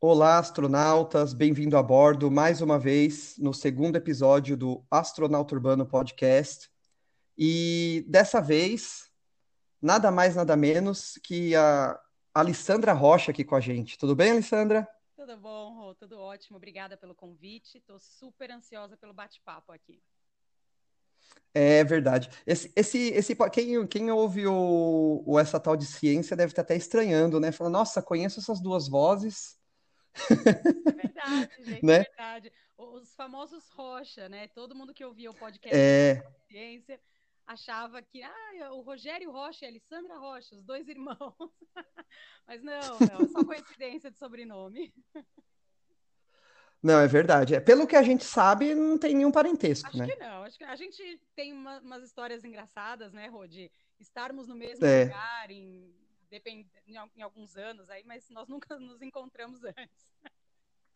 Olá, astronautas, bem-vindo a bordo mais uma vez no segundo episódio do Astronauta Urbano Podcast. E dessa vez, nada mais, nada menos que a Alessandra Rocha aqui com a gente. Tudo bem, Alessandra? Tudo bom, Rô, tudo ótimo. Obrigada pelo convite. Estou super ansiosa pelo bate-papo aqui. É verdade. Esse, esse, esse, quem, quem ouve o, o, essa tal de ciência deve estar até estranhando, né? Falando, nossa, conheço essas duas vozes. É verdade, gente, né? é verdade. Os famosos Rocha, né? Todo mundo que ouvia o podcast é... ciência achava que ah, o Rogério Rocha e a Alessandra Rocha, os dois irmãos. Mas não, não, é só coincidência de sobrenome. Não, é verdade. É, pelo que a gente sabe, não tem nenhum parentesco, acho né? Acho que não. Acho que a gente tem uma, umas histórias engraçadas, né, Rodi? Estarmos no mesmo é. lugar em, depend... em alguns anos aí, mas nós nunca nos encontramos antes.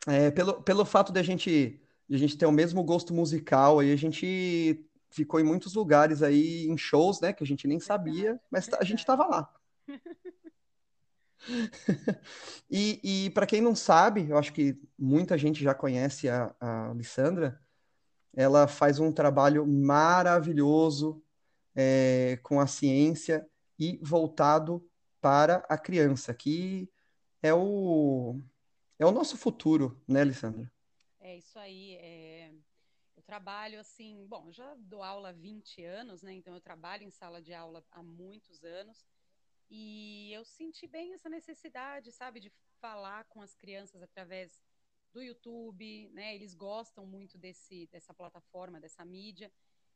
É, pelo, pelo fato de a gente, de a gente ter o mesmo gosto musical, aí a gente ficou em muitos lugares aí, em shows, né, que a gente nem sabia, mas a gente estava lá. e, e para quem não sabe, eu acho que muita gente já conhece a, a Alessandra, ela faz um trabalho maravilhoso é, com a ciência e voltado para a criança, que é o, é o nosso futuro, né, Alessandra? É isso aí. É... Eu trabalho assim, bom, já dou aula há 20 anos, né? Então eu trabalho em sala de aula há muitos anos. E eu senti bem essa necessidade, sabe, de falar com as crianças através do YouTube, né? Eles gostam muito desse, dessa plataforma, dessa mídia.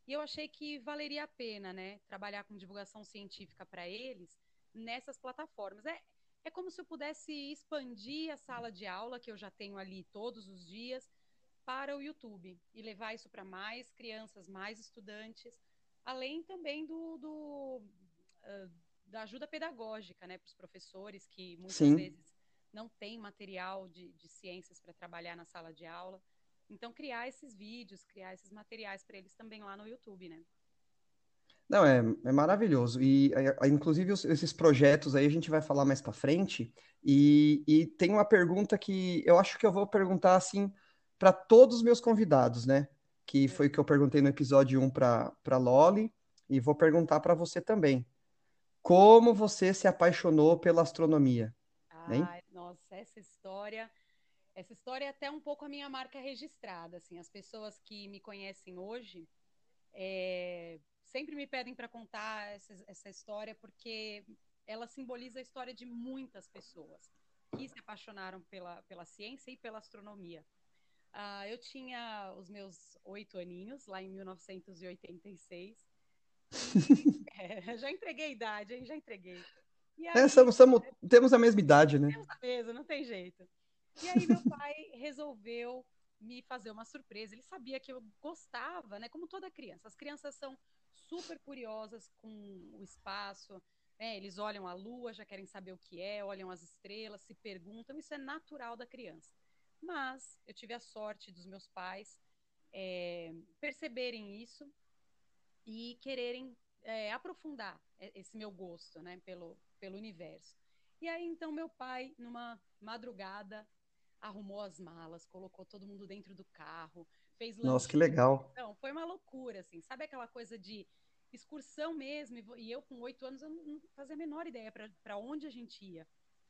E eu achei que valeria a pena, né, trabalhar com divulgação científica para eles nessas plataformas. É, é como se eu pudesse expandir a sala de aula que eu já tenho ali todos os dias para o YouTube e levar isso para mais crianças, mais estudantes, além também do, do uh, da ajuda pedagógica, né, para os professores que muitas Sim. vezes não têm material de, de ciências para trabalhar na sala de aula. Então, criar esses vídeos, criar esses materiais para eles também lá no YouTube, né? Não, é, é maravilhoso. E, inclusive, esses projetos aí a gente vai falar mais para frente. E, e tem uma pergunta que eu acho que eu vou perguntar assim para todos os meus convidados, né? Que foi que eu perguntei no episódio 1 para Loli, e vou perguntar para você também. Como você se apaixonou pela astronomia? Ai, nossa, essa história, essa história é até um pouco a minha marca registrada, assim, as pessoas que me conhecem hoje é, sempre me pedem para contar essa, essa história porque ela simboliza a história de muitas pessoas que se apaixonaram pela, pela ciência e pela astronomia. Uh, eu tinha os meus oito aninhos, lá em 1986, é, já entreguei a idade, hein? Já entreguei. E aí, é, somos, somos, temos a mesma idade, né? Temos a mesma, não tem jeito. E aí meu pai resolveu me fazer uma surpresa. Ele sabia que eu gostava, né? Como toda criança. As crianças são super curiosas com o espaço. Né? Eles olham a lua, já querem saber o que é, olham as estrelas, se perguntam. Isso é natural da criança. Mas eu tive a sorte dos meus pais é, perceberem isso e quererem é, aprofundar esse meu gosto, né, pelo, pelo universo. E aí, então, meu pai, numa madrugada, arrumou as malas, colocou todo mundo dentro do carro, fez Nossa, que legal. Não, foi uma loucura, assim. Sabe aquela coisa de excursão mesmo? E eu, com oito anos, eu não fazia a menor ideia para onde a gente ia.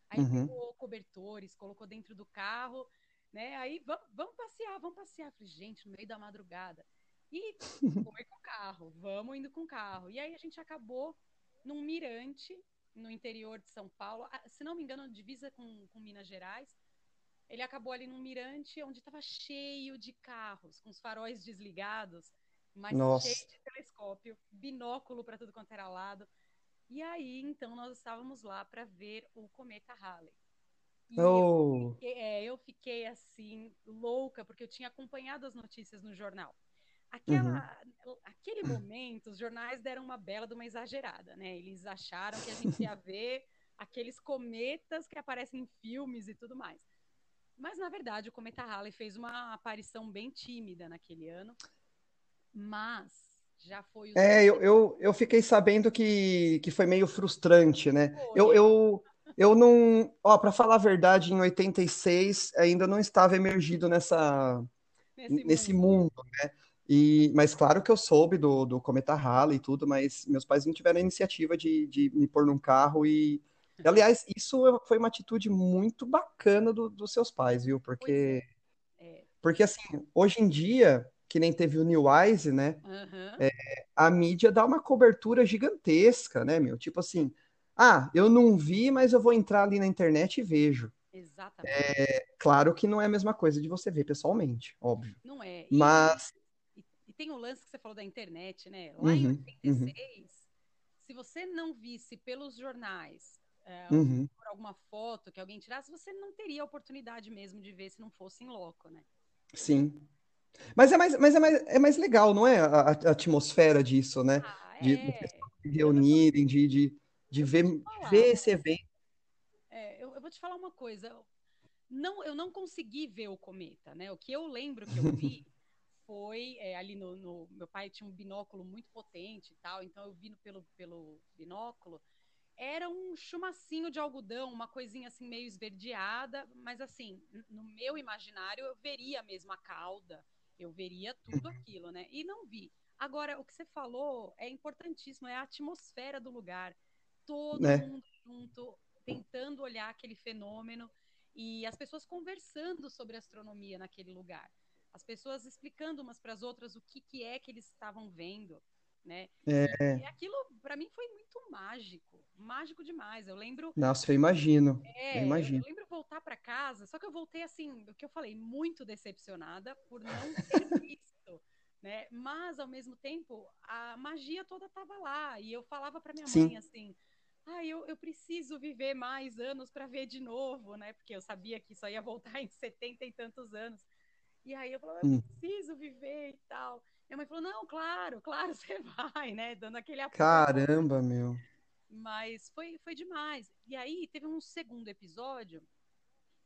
Aí uhum. pegou cobertores, colocou dentro do carro, né? Aí, vamos, vamos passear, vamos passear. falei, gente, no meio da madrugada. E foi com o carro, vamos indo com o carro. E aí a gente acabou num mirante no interior de São Paulo, ah, se não me engano, divisa com, com Minas Gerais. Ele acabou ali num mirante onde estava cheio de carros, com os faróis desligados, mas Nossa. cheio de telescópio, binóculo para tudo quanto era lado. E aí, então, nós estávamos lá para ver o cometa Halley. E oh. eu, fiquei, é, eu fiquei assim, louca, porque eu tinha acompanhado as notícias no jornal. Aquela, uhum. Aquele momento, os jornais deram uma bela de uma exagerada, né? Eles acharam que a gente ia ver aqueles cometas que aparecem em filmes e tudo mais. Mas, na verdade, o cometa Halley fez uma aparição bem tímida naquele ano. Mas já foi. É, eu, eu, eu fiquei sabendo que, que foi meio frustrante, né? Eu, eu, Eu não. Ó, para falar a verdade, em 86 ainda não estava emergido nessa, nesse, nesse mundo. mundo. né? E, mas claro que eu soube do, do Cometa Halley e tudo, mas meus pais não tiveram a iniciativa de, de me pôr num carro e. Aliás, isso foi uma atitude muito bacana do, dos seus pais, viu? Porque. É. É. Porque assim, hoje em dia, que nem teve o New Wise, né? Uhum. É, a mídia dá uma cobertura gigantesca, né, meu? Tipo assim, ah, eu não vi, mas eu vou entrar ali na internet e vejo. Exatamente. É, claro que não é a mesma coisa de você ver pessoalmente, óbvio. Não é. E, mas. E, e tem o lance que você falou da internet, né? Lá uhum, em 86, uhum. se você não visse pelos jornais, é, uhum. por alguma foto que alguém tirasse, você não teria a oportunidade mesmo de ver se não fosse em loco, né? Sim. Mas é mais, mas é mais, é mais legal, não é? A, a atmosfera disso, né? Ah, de, é. de reunirem, de, de de ver, ver esse evento. É, eu, eu, vou te falar uma coisa. Não, eu não consegui ver o cometa, né? O que eu lembro que eu vi foi é, ali no, no, Meu pai tinha um binóculo muito potente e tal, então eu vi pelo, pelo binóculo. Era um chumacinho de algodão, uma coisinha assim meio esverdeada, mas assim, no meu imaginário eu veria mesmo a cauda, eu veria tudo aquilo, né? E não vi. Agora, o que você falou é importantíssimo, é a atmosfera do lugar todo né? mundo junto, tentando olhar aquele fenômeno e as pessoas conversando sobre astronomia naquele lugar. As pessoas explicando umas para as outras o que, que é que eles estavam vendo, né? É. E, aquilo para mim foi muito mágico, mágico demais. Eu lembro. Nossa, eu imagino. É, eu imagino. Eu lembro voltar para casa, só que eu voltei assim, o que eu falei, muito decepcionada por não ter visto. Né? Mas ao mesmo tempo, a magia toda estava lá e eu falava para minha Sim. mãe assim: ah, eu, eu preciso viver mais anos para ver de novo, né? Porque eu sabia que só ia voltar em setenta e tantos anos. E aí eu falava, eu hum. preciso viver e tal. Minha mãe falou, não, claro, claro, você vai, né? Dando aquele apoio. Caramba, meu. Mas foi, foi demais. E aí teve um segundo episódio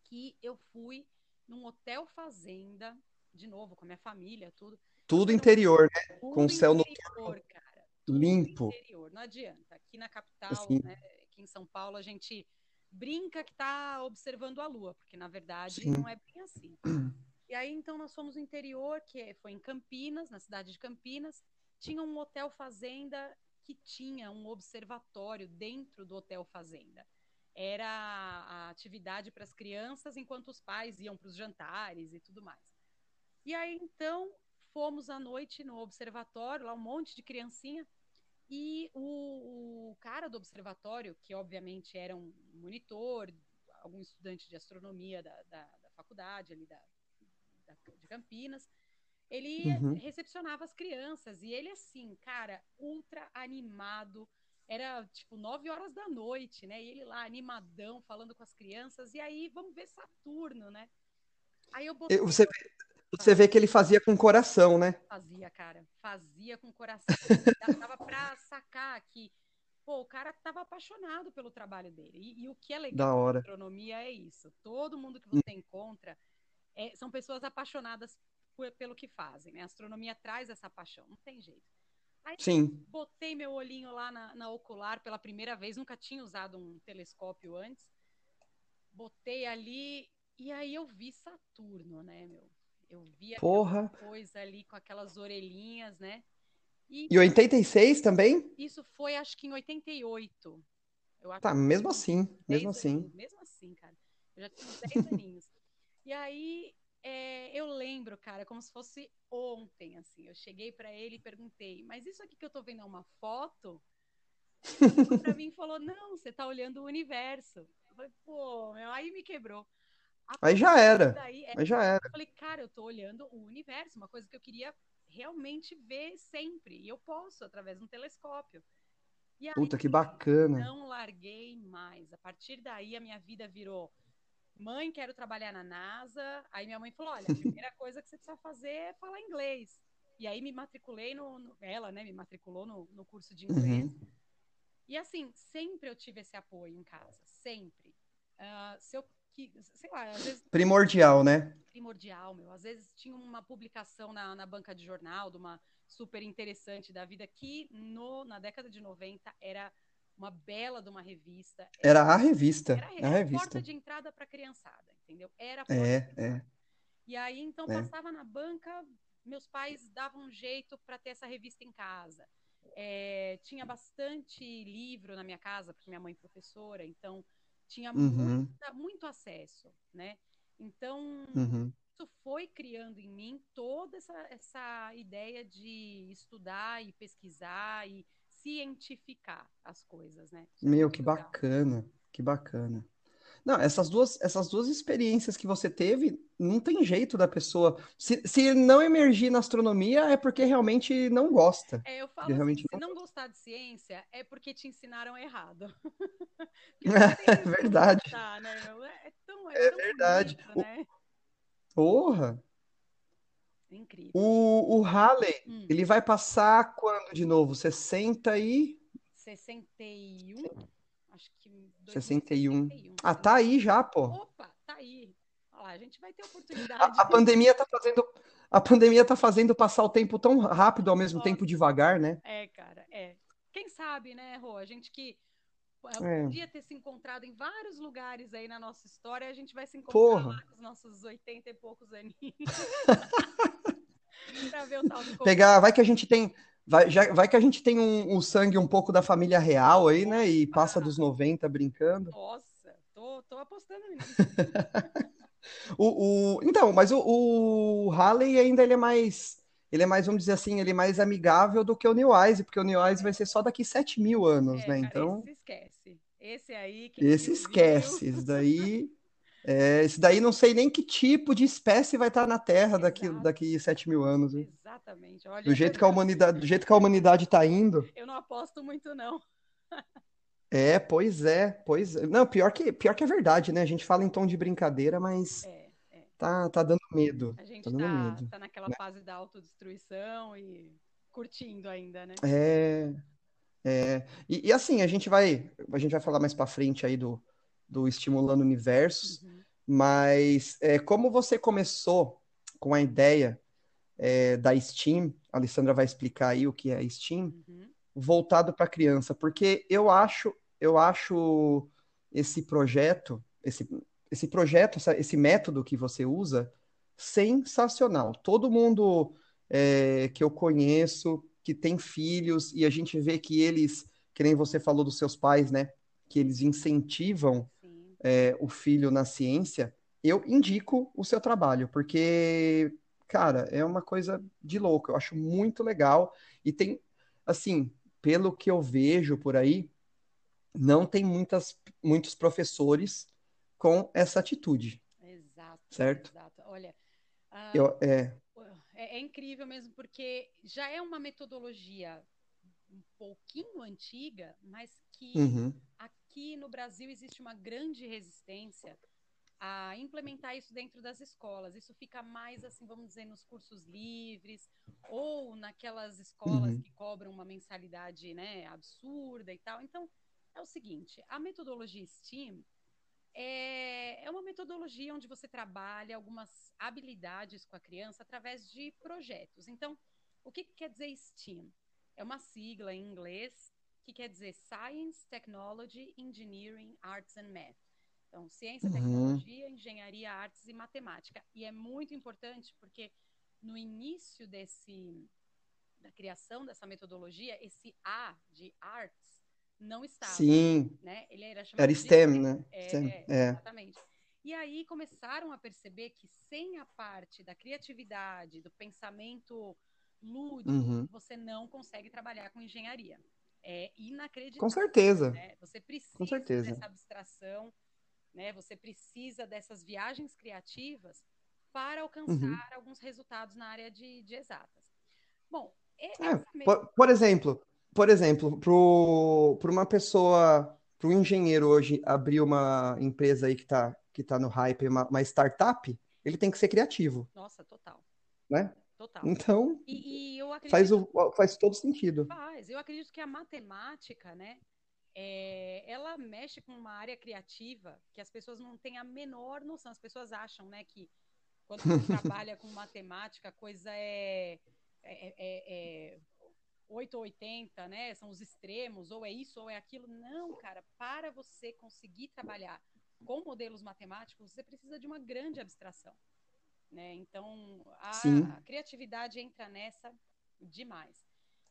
que eu fui num hotel fazenda, de novo, com a minha família, tudo. Tudo interior, né? Tudo com o céu noturno. Cara limpo. Interior. Não adianta. Aqui na capital, assim. né, aqui em São Paulo, a gente brinca que está observando a lua, porque na verdade Sim. não é bem assim. E aí então nós fomos no interior, que foi em Campinas, na cidade de Campinas, tinha um hotel fazenda que tinha um observatório dentro do hotel fazenda. Era a atividade para as crianças enquanto os pais iam para os jantares e tudo mais. E aí então fomos à noite no observatório, lá um monte de criancinha, e o, o, cara do observatório, que obviamente era um monitor, algum estudante de astronomia da, da, da faculdade ali da, da, de Campinas, ele uhum. recepcionava as crianças e ele assim, cara, ultra animado. Era tipo nove horas da noite, né? E ele lá animadão falando com as crianças e aí vamos ver Saturno, né? Aí eu botei... Você, você vê que ele fazia com coração, né? Fazia, cara. Fazia com coração. Dava pra sacar que, pô, o cara tava apaixonado pelo trabalho dele. E, e o que é legal da astronomia é isso. Todo mundo que você encontra é, são pessoas apaixonadas por, pelo que fazem, né? A astronomia traz essa paixão, não tem jeito. Aí Sim. botei meu olhinho lá na, na ocular pela primeira vez, nunca tinha usado um telescópio antes. Botei ali e aí eu vi Saturno, né, meu? Eu vi Porra. coisa ali com aquelas orelhinhas, né? E, e 86 também? Isso foi, acho que em 88. Eu tá, mesmo assim, mesmo assim. Mesmo assim, cara. Eu já tinha uns 10 aninhos. E aí, é, eu lembro, cara, como se fosse ontem, assim. Eu cheguei para ele e perguntei, mas isso aqui que eu tô vendo é uma foto? Ele pra mim falou, não, você tá olhando o universo. Eu falei, pô, meu, aí me quebrou. Aí já era. Daí, é, aí já era. Eu falei, cara, eu tô olhando o universo, uma coisa que eu queria realmente ver sempre. E eu posso, através de um telescópio. E aí, Puta, que bacana. Não larguei mais. A partir daí, a minha vida virou. Mãe, quero trabalhar na NASA. Aí minha mãe falou: olha, a primeira coisa que você precisa fazer é falar inglês. E aí me matriculei no. no ela, né, me matriculou no, no curso de inglês. Uhum. E assim, sempre eu tive esse apoio em casa, sempre. Uh, se eu que, sei lá, às vezes. Primordial, né? Primordial, meu. Às vezes tinha uma publicação na, na banca de jornal de uma super interessante da vida que no, na década de 90 era uma bela de uma revista. Era, era a revista. Era, era a revista. porta de entrada para criançada, entendeu? Era a porta é, é. E aí, então, é. passava na banca, meus pais davam um jeito para ter essa revista em casa. É, tinha bastante livro na minha casa, porque minha mãe é professora, então tinha uhum. muita, muito acesso, né? Então, uhum. isso foi criando em mim toda essa, essa ideia de estudar e pesquisar e cientificar as coisas, né? Isso é Meu, que legal. bacana, que bacana. Não, essas duas, essas duas experiências que você teve, não tem jeito da pessoa. Se, se não emergir na astronomia, é porque realmente não gosta. É, eu falo assim, se não gostar de ciência, é porque te ensinaram errado. é verdade. Gostar, né? É, tão, é, é verdade. Bonito, né? Porra! Incrível. O, o Halley, hum. ele vai passar quando de novo? 60 e. 61? Acho que. 61. 61. Ah, tá aí já, pô. Opa, tá aí. Olha lá, a gente vai ter oportunidade. A, a pandemia tá fazendo. A pandemia tá fazendo passar o tempo tão rápido ao mesmo Nossa. tempo devagar, né? É, cara, é. Quem sabe, né, Rô? A gente que é. podia ter se encontrado em vários lugares aí na nossa história, a gente vai se encontrar Porra. lá com os nossos 80 e poucos aninhos. pra ver o tal do Pegar, vai que a gente tem. Vai, já, vai que a gente tem um, um sangue um pouco da família real aí, né? E passa dos 90 brincando. Nossa, tô, tô apostando nisso. o, o, então, mas o, o Halley ainda ele é mais. Ele é mais, vamos dizer assim, ele é mais amigável do que o New Eyes, porque o New Eyes vai ser só daqui 7 mil anos, é, né? Então. Esse esquece. Esse aí. esse esquece. Esse daí. É, esse daí não sei nem que tipo de espécie vai estar na Terra daqui, daqui 7 mil anos. Exatamente. Olha, do, jeito que a humanidade, do jeito que a humanidade está indo. Eu não aposto muito, não. é, pois é, pois é. Não, pior que, pior que é verdade, né? A gente fala em tom de brincadeira, mas é, é. Tá, tá dando medo. A gente tá, dando tá, medo, tá naquela né? fase da autodestruição e curtindo ainda, né? É. É, e, e, assim, a gente vai, a gente vai falar mais para frente aí do, do Estimulando Universos, uhum. mas é, como você começou com a ideia é, da Steam, a Alessandra vai explicar aí o que é Steam, uhum. voltado para criança, porque eu acho, eu acho esse projeto, esse, esse projeto, essa, esse método que você usa, sensacional. Todo mundo é, que eu conheço que tem filhos e a gente vê que eles, que nem você falou dos seus pais, né? Que eles incentivam é, o filho na ciência, eu indico o seu trabalho, porque, cara, é uma coisa de louco. Eu acho muito legal. E tem, assim, pelo que eu vejo por aí, não tem muitas, muitos professores com essa atitude. Exato. Certo? Exato. Olha, uh, eu, é... É, é incrível mesmo, porque já é uma metodologia um pouquinho antiga, mas que uhum. Aqui no Brasil existe uma grande resistência a implementar isso dentro das escolas. Isso fica mais assim, vamos dizer, nos cursos livres ou naquelas escolas uhum. que cobram uma mensalidade, né, absurda e tal. Então, é o seguinte, a metodologia STEAM é, é uma metodologia onde você trabalha algumas habilidades com a criança através de projetos. Então, o que, que quer dizer STEAM? É uma sigla em inglês que quer dizer Science, Technology, Engineering, Arts and Math. Então, ciência, uhum. tecnologia, engenharia, artes e matemática. E é muito importante porque no início desse da criação dessa metodologia, esse A de arts não estava. Sim. Né? Ele era chamado era STEM, de... né? É, STEM. É, é. Exatamente. E aí começaram a perceber que sem a parte da criatividade, do pensamento lúdico, uhum. você não consegue trabalhar com engenharia. É inacreditável. Com certeza. Né? Você precisa com certeza. dessa abstração, né? Você precisa dessas viagens criativas para alcançar uhum. alguns resultados na área de, de exatas. Bom, é, por, por, exemplo, por exemplo, para uma pessoa, para um engenheiro hoje abrir uma empresa aí que está que tá no hype, uma, uma startup, ele tem que ser criativo. Nossa, total. Né? Total. Então, e, e eu acredito, faz, o, faz todo sentido. Faz. Eu acredito que a matemática, né, é, ela mexe com uma área criativa que as pessoas não têm a menor noção. As pessoas acham, né, que quando você trabalha com matemática, a coisa é, é, é, é 8 ou 80, né? São os extremos, ou é isso ou é aquilo. Não, cara, para você conseguir trabalhar com modelos matemáticos, você precisa de uma grande abstração. Né? Então, a, a criatividade entra nessa demais.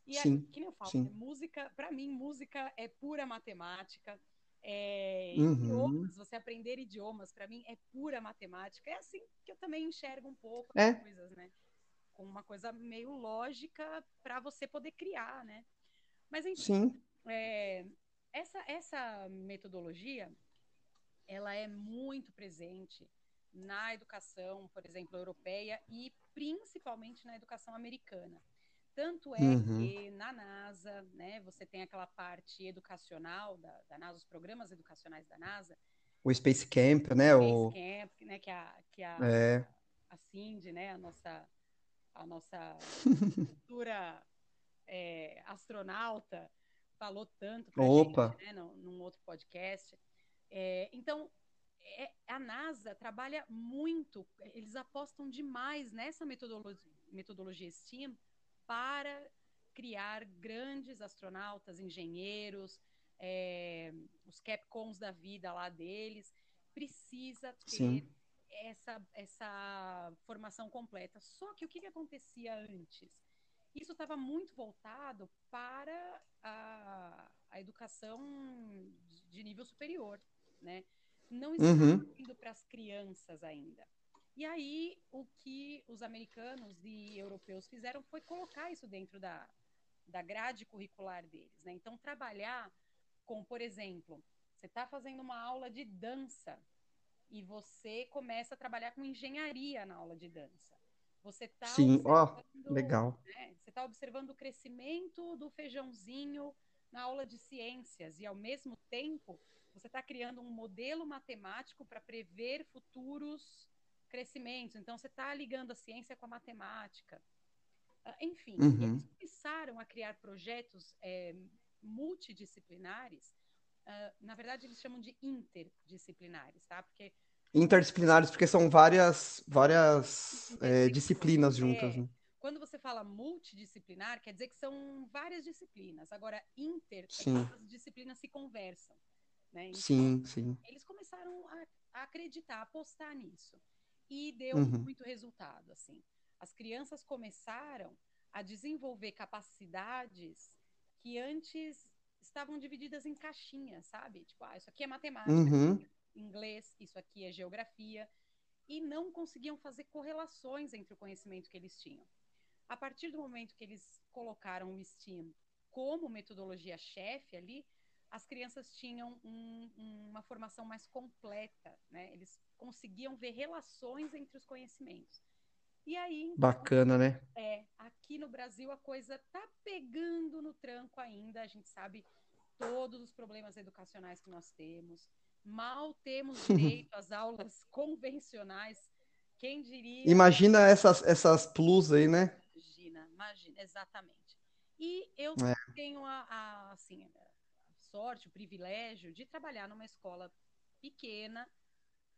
E sim, que nem eu falo, né? música, para mim, música é pura matemática. É, uhum. idiomas, você aprender idiomas, para mim, é pura matemática. É assim que eu também enxergo um pouco as é. coisas, né? Com uma coisa meio lógica para você poder criar, né? Mas, enfim, é, essa, essa metodologia, ela é muito presente na educação, por exemplo, europeia e principalmente na educação americana. Tanto é uhum. que na NASA, né, você tem aquela parte educacional da, da, NASA, os programas educacionais da NASA. O Space Camp, né? O Space Camp, né, que a, que a, é. a Cindy, né, a nossa, a nossa futura é, astronauta, falou tanto pra Opa. gente, né, num, num outro podcast. É, então, é, a NASA trabalha muito, eles apostam demais nessa metodologia, metodologia STEAM para criar grandes astronautas, engenheiros, é, os Capcons da vida lá deles, precisa ter essa, essa formação completa. Só que o que, que acontecia antes? Isso estava muito voltado para a, a educação de nível superior, né? Não estava uhum. indo para as crianças ainda. E aí, o que os americanos e europeus fizeram foi colocar isso dentro da, da grade curricular deles. Né? Então, trabalhar com, por exemplo, você está fazendo uma aula de dança e você começa a trabalhar com engenharia na aula de dança. Você está Sim, ó, oh, legal. Né? Você está observando o crescimento do feijãozinho na aula de ciências e, ao mesmo tempo, você está criando um modelo matemático para prever futuros crescimento. Então, você está ligando a ciência com a matemática. Uh, enfim, uhum. eles começaram a criar projetos é, multidisciplinares. Uh, na verdade, eles chamam de interdisciplinares, tá? Porque interdisciplinares porque são várias várias é, disciplinas juntas. É, né? Quando você fala multidisciplinar, quer dizer que são várias disciplinas. Agora, inter, sim. as disciplinas se conversam. Né? Então, sim, sim. Eles começaram a, a acreditar, a apostar nisso e deu uhum. muito resultado, assim. As crianças começaram a desenvolver capacidades que antes estavam divididas em caixinhas, sabe? Tipo, ah, isso aqui é matemática, uhum. inglês, isso aqui é geografia, e não conseguiam fazer correlações entre o conhecimento que eles tinham. A partir do momento que eles colocaram o STEAM como metodologia chefe ali, as crianças tinham um, uma formação mais completa, né? Eles conseguiam ver relações entre os conhecimentos. E aí. Então, Bacana, né? É, aqui no Brasil a coisa tá pegando no tranco ainda. A gente sabe todos os problemas educacionais que nós temos. Mal temos direito às aulas convencionais. Quem diria. Imagina essas, essas plus aí, né? Imagina, imagina, exatamente. E eu é. tenho a, a, assim, a sorte, o privilégio de trabalhar numa escola pequena,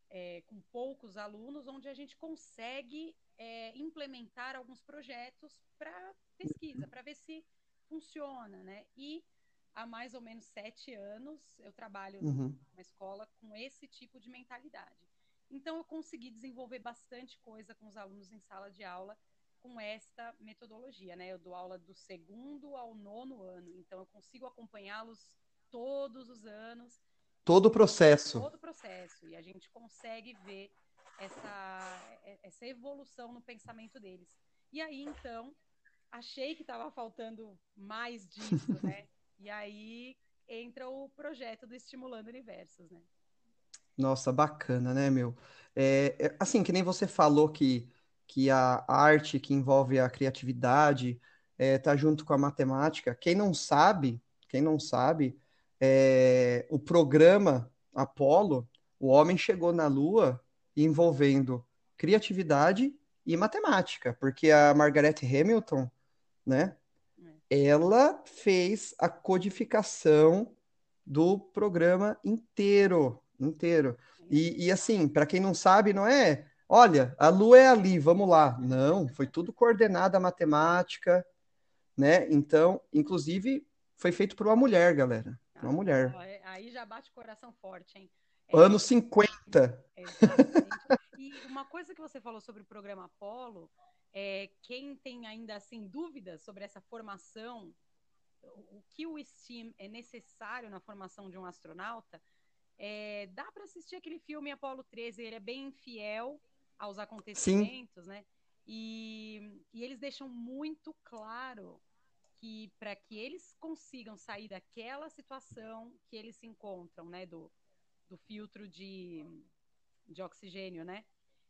é, com poucos alunos, onde a gente consegue é, implementar alguns projetos para pesquisa, para ver se funciona, né? E há mais ou menos sete anos eu trabalho uhum. numa escola com esse tipo de mentalidade. Então eu consegui desenvolver bastante coisa com os alunos em sala de aula com esta metodologia, né? Eu dou aula do segundo ao nono ano, então eu consigo acompanhá-los todos os anos Todo o processo. Todo o processo. E a gente consegue ver essa, essa evolução no pensamento deles. E aí, então, achei que estava faltando mais disso, né? e aí entra o projeto do Estimulando Universos, né? Nossa, bacana, né, meu? É, é, assim, que nem você falou que, que a arte que envolve a criatividade é, tá junto com a matemática. Quem não sabe, quem não sabe, é, o programa Apollo, o homem chegou na Lua envolvendo criatividade e matemática, porque a Margaret Hamilton, né, ela fez a codificação do programa inteiro, inteiro. E, e assim, para quem não sabe, não é, olha, a Lua é ali, vamos lá. Não, foi tudo coordenada matemática, né? Então, inclusive, foi feito por uma mulher, galera. Uma mulher. É, aí já bate o coração forte, hein? É, Anos 50. Exatamente. e uma coisa que você falou sobre o programa Apollo, é, quem tem ainda assim dúvidas sobre essa formação, o que o STEAM é necessário na formação de um astronauta, é, dá para assistir aquele filme Apollo 13, ele é bem fiel aos acontecimentos, Sim. né? E, e eles deixam muito claro que para que eles consigam sair daquela situação que eles se encontram, né, do, do filtro de, de oxigênio, né,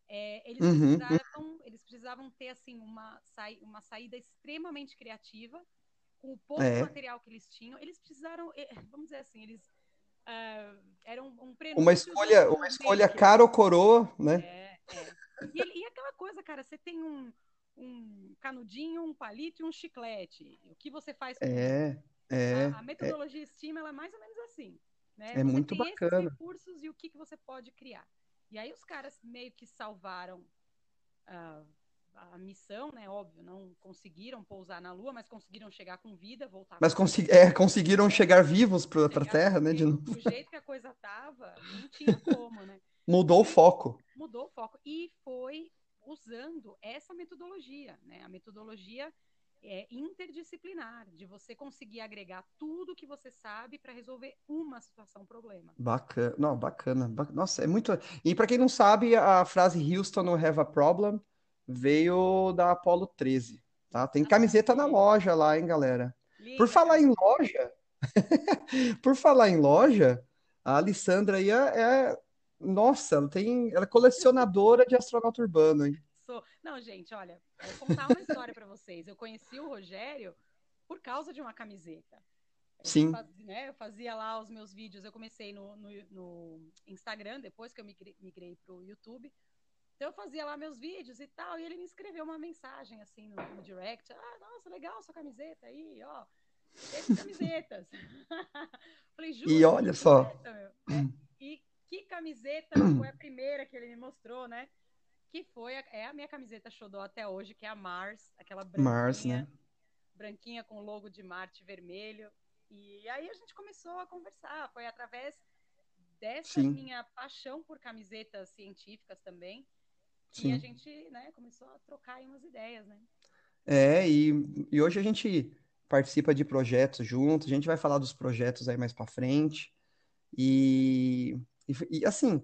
é, eles, uhum. precisavam, eles precisavam ter assim uma, uma saída extremamente criativa com o pouco é. material que eles tinham. Eles precisaram, eh, vamos dizer assim, eles uh, eram um uma escolha, uma escolha cara ou coroa, né? É, é. E, e aquela coisa, cara, você tem um, um canudinho, um palito e um chiclete. O que você faz com é, é, a, a metodologia é, Steam ela é mais ou menos assim. Né? É você muito tem bacana. Esses recursos e o que, que você pode criar. E aí os caras meio que salvaram uh, a missão, né? Óbvio, não conseguiram pousar na Lua, mas conseguiram chegar com vida, voltar. Mas consegui é, conseguiram chegar vivos para a Terra, né? De novo. Do jeito que a coisa tava, não tinha como, né? Mudou o foco. Mudou o foco. E foi usando essa metodologia, né? A metodologia é interdisciplinar, de você conseguir agregar tudo que você sabe para resolver uma situação, problema. Bacana, não, bacana. Nossa, é muito. E para quem não sabe, a frase Houston no have a problem veio da Apollo 13, tá? Tem ah, camiseta na loja lá, hein, galera? Por falar em loja, por falar em loja, a Alessandra aí é, é nossa, ela tem. Ela é colecionadora de astronauta urbano, hein? Sou. Não, gente, olha, vou contar uma história para vocês. Eu conheci o Rogério por causa de uma camiseta. Sim. Fazia, né, eu fazia lá os meus vídeos, eu comecei no, no, no Instagram, depois que eu migrei, migrei para o YouTube. Então eu fazia lá meus vídeos e tal, e ele me escreveu uma mensagem assim no, no direct. Ah, nossa, legal sua camiseta aí, ó. Essas camisetas. Falei, juro. E olha só. Camiseta, e que camiseta foi a primeira que ele me mostrou, né? Que foi, a, é a minha camiseta xodó até hoje, que é a Mars, aquela branquinha, Mars, né? branquinha com o logo de Marte vermelho. E aí a gente começou a conversar, foi através dessa Sim. minha paixão por camisetas científicas também, Sim. que a gente, né, começou a trocar umas ideias, né? É, e, e hoje a gente participa de projetos juntos, a gente vai falar dos projetos aí mais para frente. E e, e assim,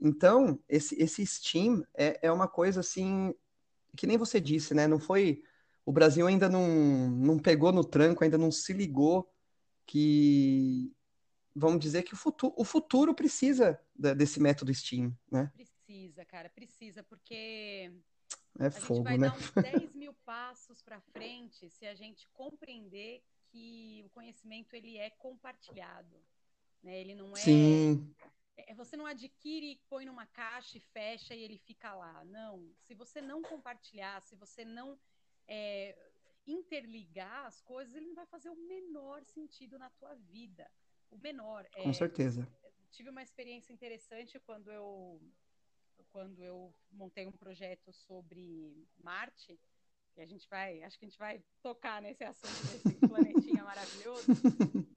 então, esse, esse Steam é, é uma coisa assim, que nem você disse, né? Não foi. O Brasil ainda não, não pegou no tranco, ainda não se ligou que. Vamos dizer que o futuro, o futuro precisa desse método Steam, né? Precisa, cara, precisa, porque é a fogo, gente vai né? dar uns 10 mil passos para frente se a gente compreender que o conhecimento ele é compartilhado, né? Ele não é Sim. É, você não adquire, põe numa caixa e fecha e ele fica lá. Não. Se você não compartilhar, se você não é, interligar as coisas, ele não vai fazer o menor sentido na tua vida. O menor. É, Com certeza. Tive uma experiência interessante quando eu quando eu montei um projeto sobre Marte, e a gente vai, acho que a gente vai tocar nesse assunto desse planetinha maravilhoso,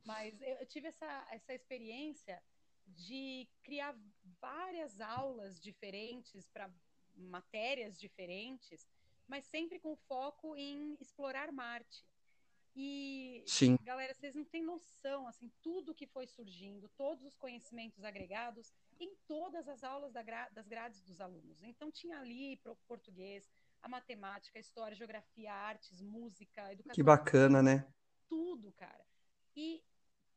mas eu tive essa, essa experiência de criar várias aulas diferentes para matérias diferentes, mas sempre com foco em explorar Marte. E, Sim. galera, vocês não têm noção, assim, tudo que foi surgindo, todos os conhecimentos agregados em todas as aulas da gra das grades dos alunos. Então, tinha ali para o português, a matemática, a história, a geografia, artes, música, educação. Que bacana, né? Tudo, cara. E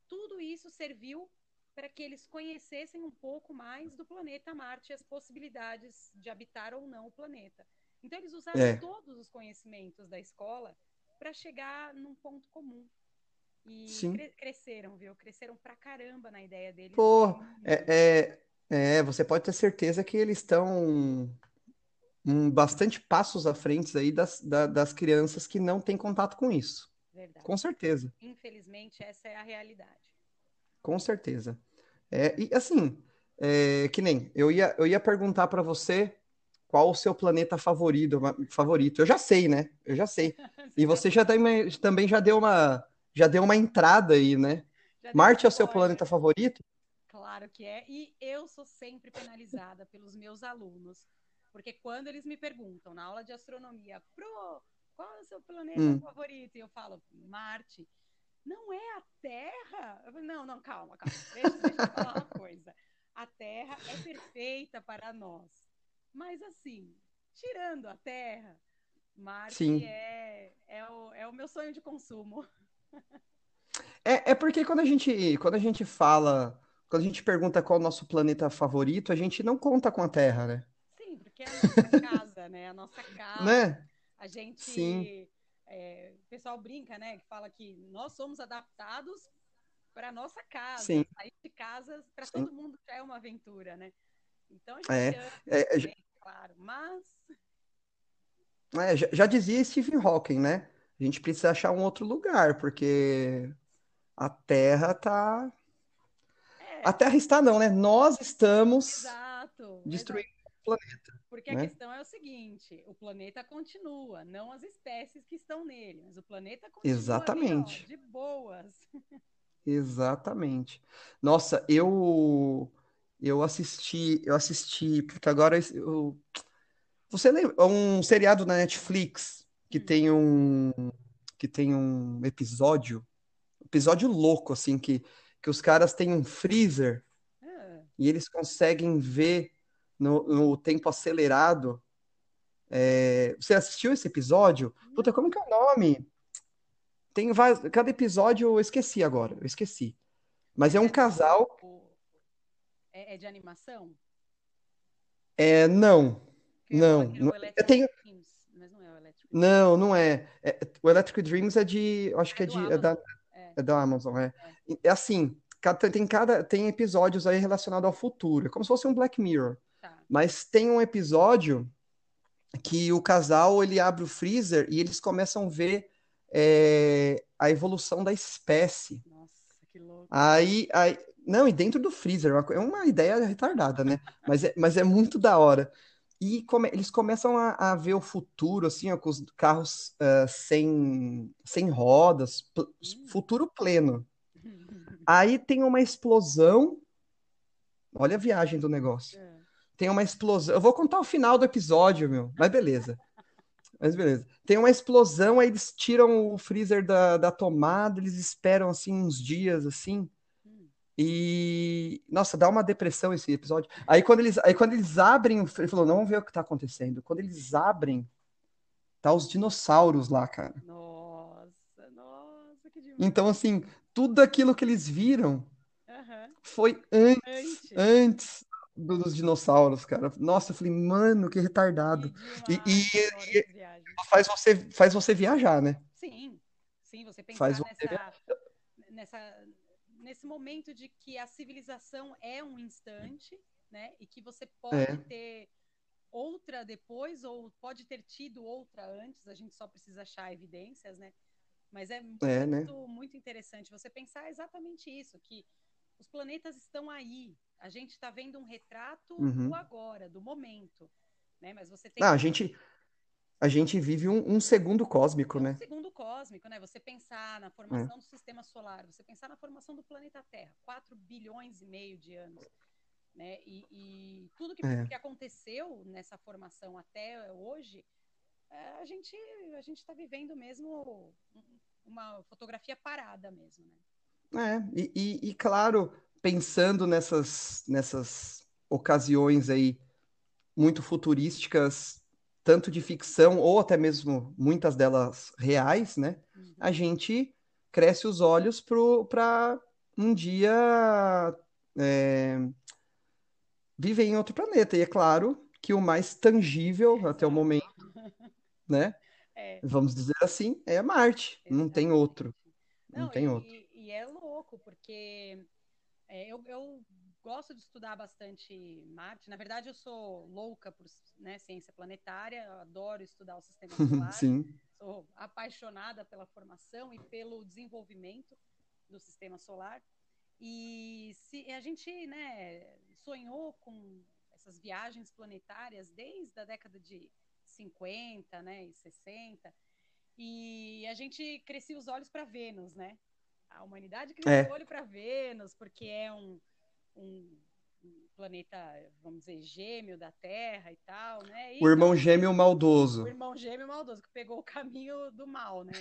tudo isso serviu para que eles conhecessem um pouco mais do planeta Marte e as possibilidades de habitar ou não o planeta. Então, eles usaram é. todos os conhecimentos da escola para chegar num ponto comum. E cre cresceram, viu? Cresceram pra caramba na ideia deles. Pô, é, é, é, você pode ter certeza que eles estão um, bastante passos à frente aí das, da, das crianças que não têm contato com isso. Verdade. Com certeza. Infelizmente, essa é a realidade. Com certeza. É, e assim, é, que nem eu ia, eu ia perguntar para você qual o seu planeta favorito, favorito. Eu já sei, né? Eu já sei. E você já tem, também já deu uma já deu uma entrada aí, né? Marte é o seu planeta favorito? Claro que é. E eu sou sempre penalizada pelos meus alunos. Porque quando eles me perguntam na aula de astronomia, Pro, qual é o seu planeta hum. favorito? E eu falo, Marte. Não é a Terra? Eu falo, não, não, calma, calma. Deixa, deixa eu falar uma coisa. A Terra é perfeita para nós. Mas assim, tirando a Terra, Marte é, é, o, é o meu sonho de consumo. É, é porque quando a gente quando a gente fala, quando a gente pergunta qual é o nosso planeta favorito, a gente não conta com a Terra, né? Sim, porque é a nossa casa, né? A nossa casa. Né? A gente. Sim. É, o pessoal brinca, né? Que fala que nós somos adaptados para nossa casa. Sim. Sair de casa para todo mundo já é uma aventura, né? Então a gente é, ama, é, também, é, claro, mas. É, já, já dizia Stephen Hawking, né? A gente precisa achar um outro lugar, porque a Terra tá. É. A Terra está, não, né? Nós estamos exato, destruindo exato. o planeta. Porque né? a questão é o seguinte: o planeta continua, não as espécies que estão nele, mas o planeta continua Exatamente. De boas. Exatamente. Nossa, eu eu assisti, eu assisti, porque agora eu, você lembra um seriado na Netflix que tem um que tem um episódio, episódio louco assim que que os caras têm um freezer ah. e eles conseguem ver no, no tempo acelerado. É, você assistiu esse episódio? Puta, como que é o nome? Tem vários, cada episódio eu esqueci agora, eu esqueci. Mas é um casal. É, é de animação? É, não. Não. não eu tenho... Mas não é o Electric Não, não é. é. O Electric Dreams é de. Acho é que é, de, é, da, é. é da Amazon, é. é. É assim, tem, cada, tem episódios aí relacionados ao futuro. É como se fosse um Black Mirror. Tá. Mas tem um episódio que o casal ele abre o freezer e eles começam a ver é, a evolução da espécie. Nossa, que louco. Aí, aí, não, e dentro do freezer, é uma ideia retardada, né? mas, é, mas é muito da hora. E come, eles começam a, a, ver o futuro, assim, ó, com os carros uh, sem, sem rodas, pl hum. futuro pleno. Aí tem uma explosão. Olha a viagem do negócio. É. Tem uma explosão. Eu vou contar o final do episódio, meu, mas beleza. Mas beleza. Tem uma explosão, aí eles tiram o freezer da, da tomada, eles esperam assim uns dias assim. E, nossa, dá uma depressão esse episódio. Aí quando eles, aí quando eles abrem, ele falou, não vamos ver o que tá acontecendo. Quando eles abrem, tá os dinossauros lá, cara. Nossa, nossa, que demais. Então, assim, tudo aquilo que eles viram uhum. foi antes, antes, antes dos dinossauros, cara. Nossa, eu falei, mano, que retardado. Que demais, e, e, e faz, você, faz você viajar, né? Sim, sim, você pensar faz nessa, nessa nesse momento de que a civilização é um instante, né? E que você pode é. ter outra depois ou pode ter tido outra antes, a gente só precisa achar evidências, né? Mas é, é muito, né? muito interessante você pensar exatamente isso, que os planetas estão aí. A gente está vendo um retrato uhum. do agora, do momento. Né? Mas você tem. Não, a gente a gente vive um, um segundo cósmico, um né? Um segundo cósmico, né? Você pensar na formação é. do sistema solar, você pensar na formação do planeta Terra, 4 bilhões e meio de anos. Né? E, e tudo que, é. que, aconteceu nessa formação até hoje, é, a gente a gente está vivendo mesmo uma fotografia parada mesmo, né? É, e, e, e claro, pensando nessas, nessas ocasiões aí muito futurísticas tanto de ficção ou até mesmo muitas delas reais, né? Uhum. A gente cresce os olhos para um dia é, viver em outro planeta. E é claro que o mais tangível é, até o momento, né? É. Vamos dizer assim, é Marte. Exatamente. Não tem outro. Não, Não tem e, outro. E é louco, porque é, eu, eu gosto de estudar bastante Marte. Na verdade, eu sou louca por né, ciência planetária, eu adoro estudar o sistema solar. Sim. Sou apaixonada pela formação e pelo desenvolvimento do sistema solar. E se a gente né, sonhou com nossas viagens planetárias desde a década de 50, né, e 60. E a gente crescia os olhos para Vênus, né? A humanidade cresceu é. o olho para Vênus, porque é um, um, um, planeta, vamos dizer, gêmeo da Terra e tal, né? E o irmão então, gêmeo maldoso. O irmão gêmeo maldoso, que pegou o caminho do mal, né?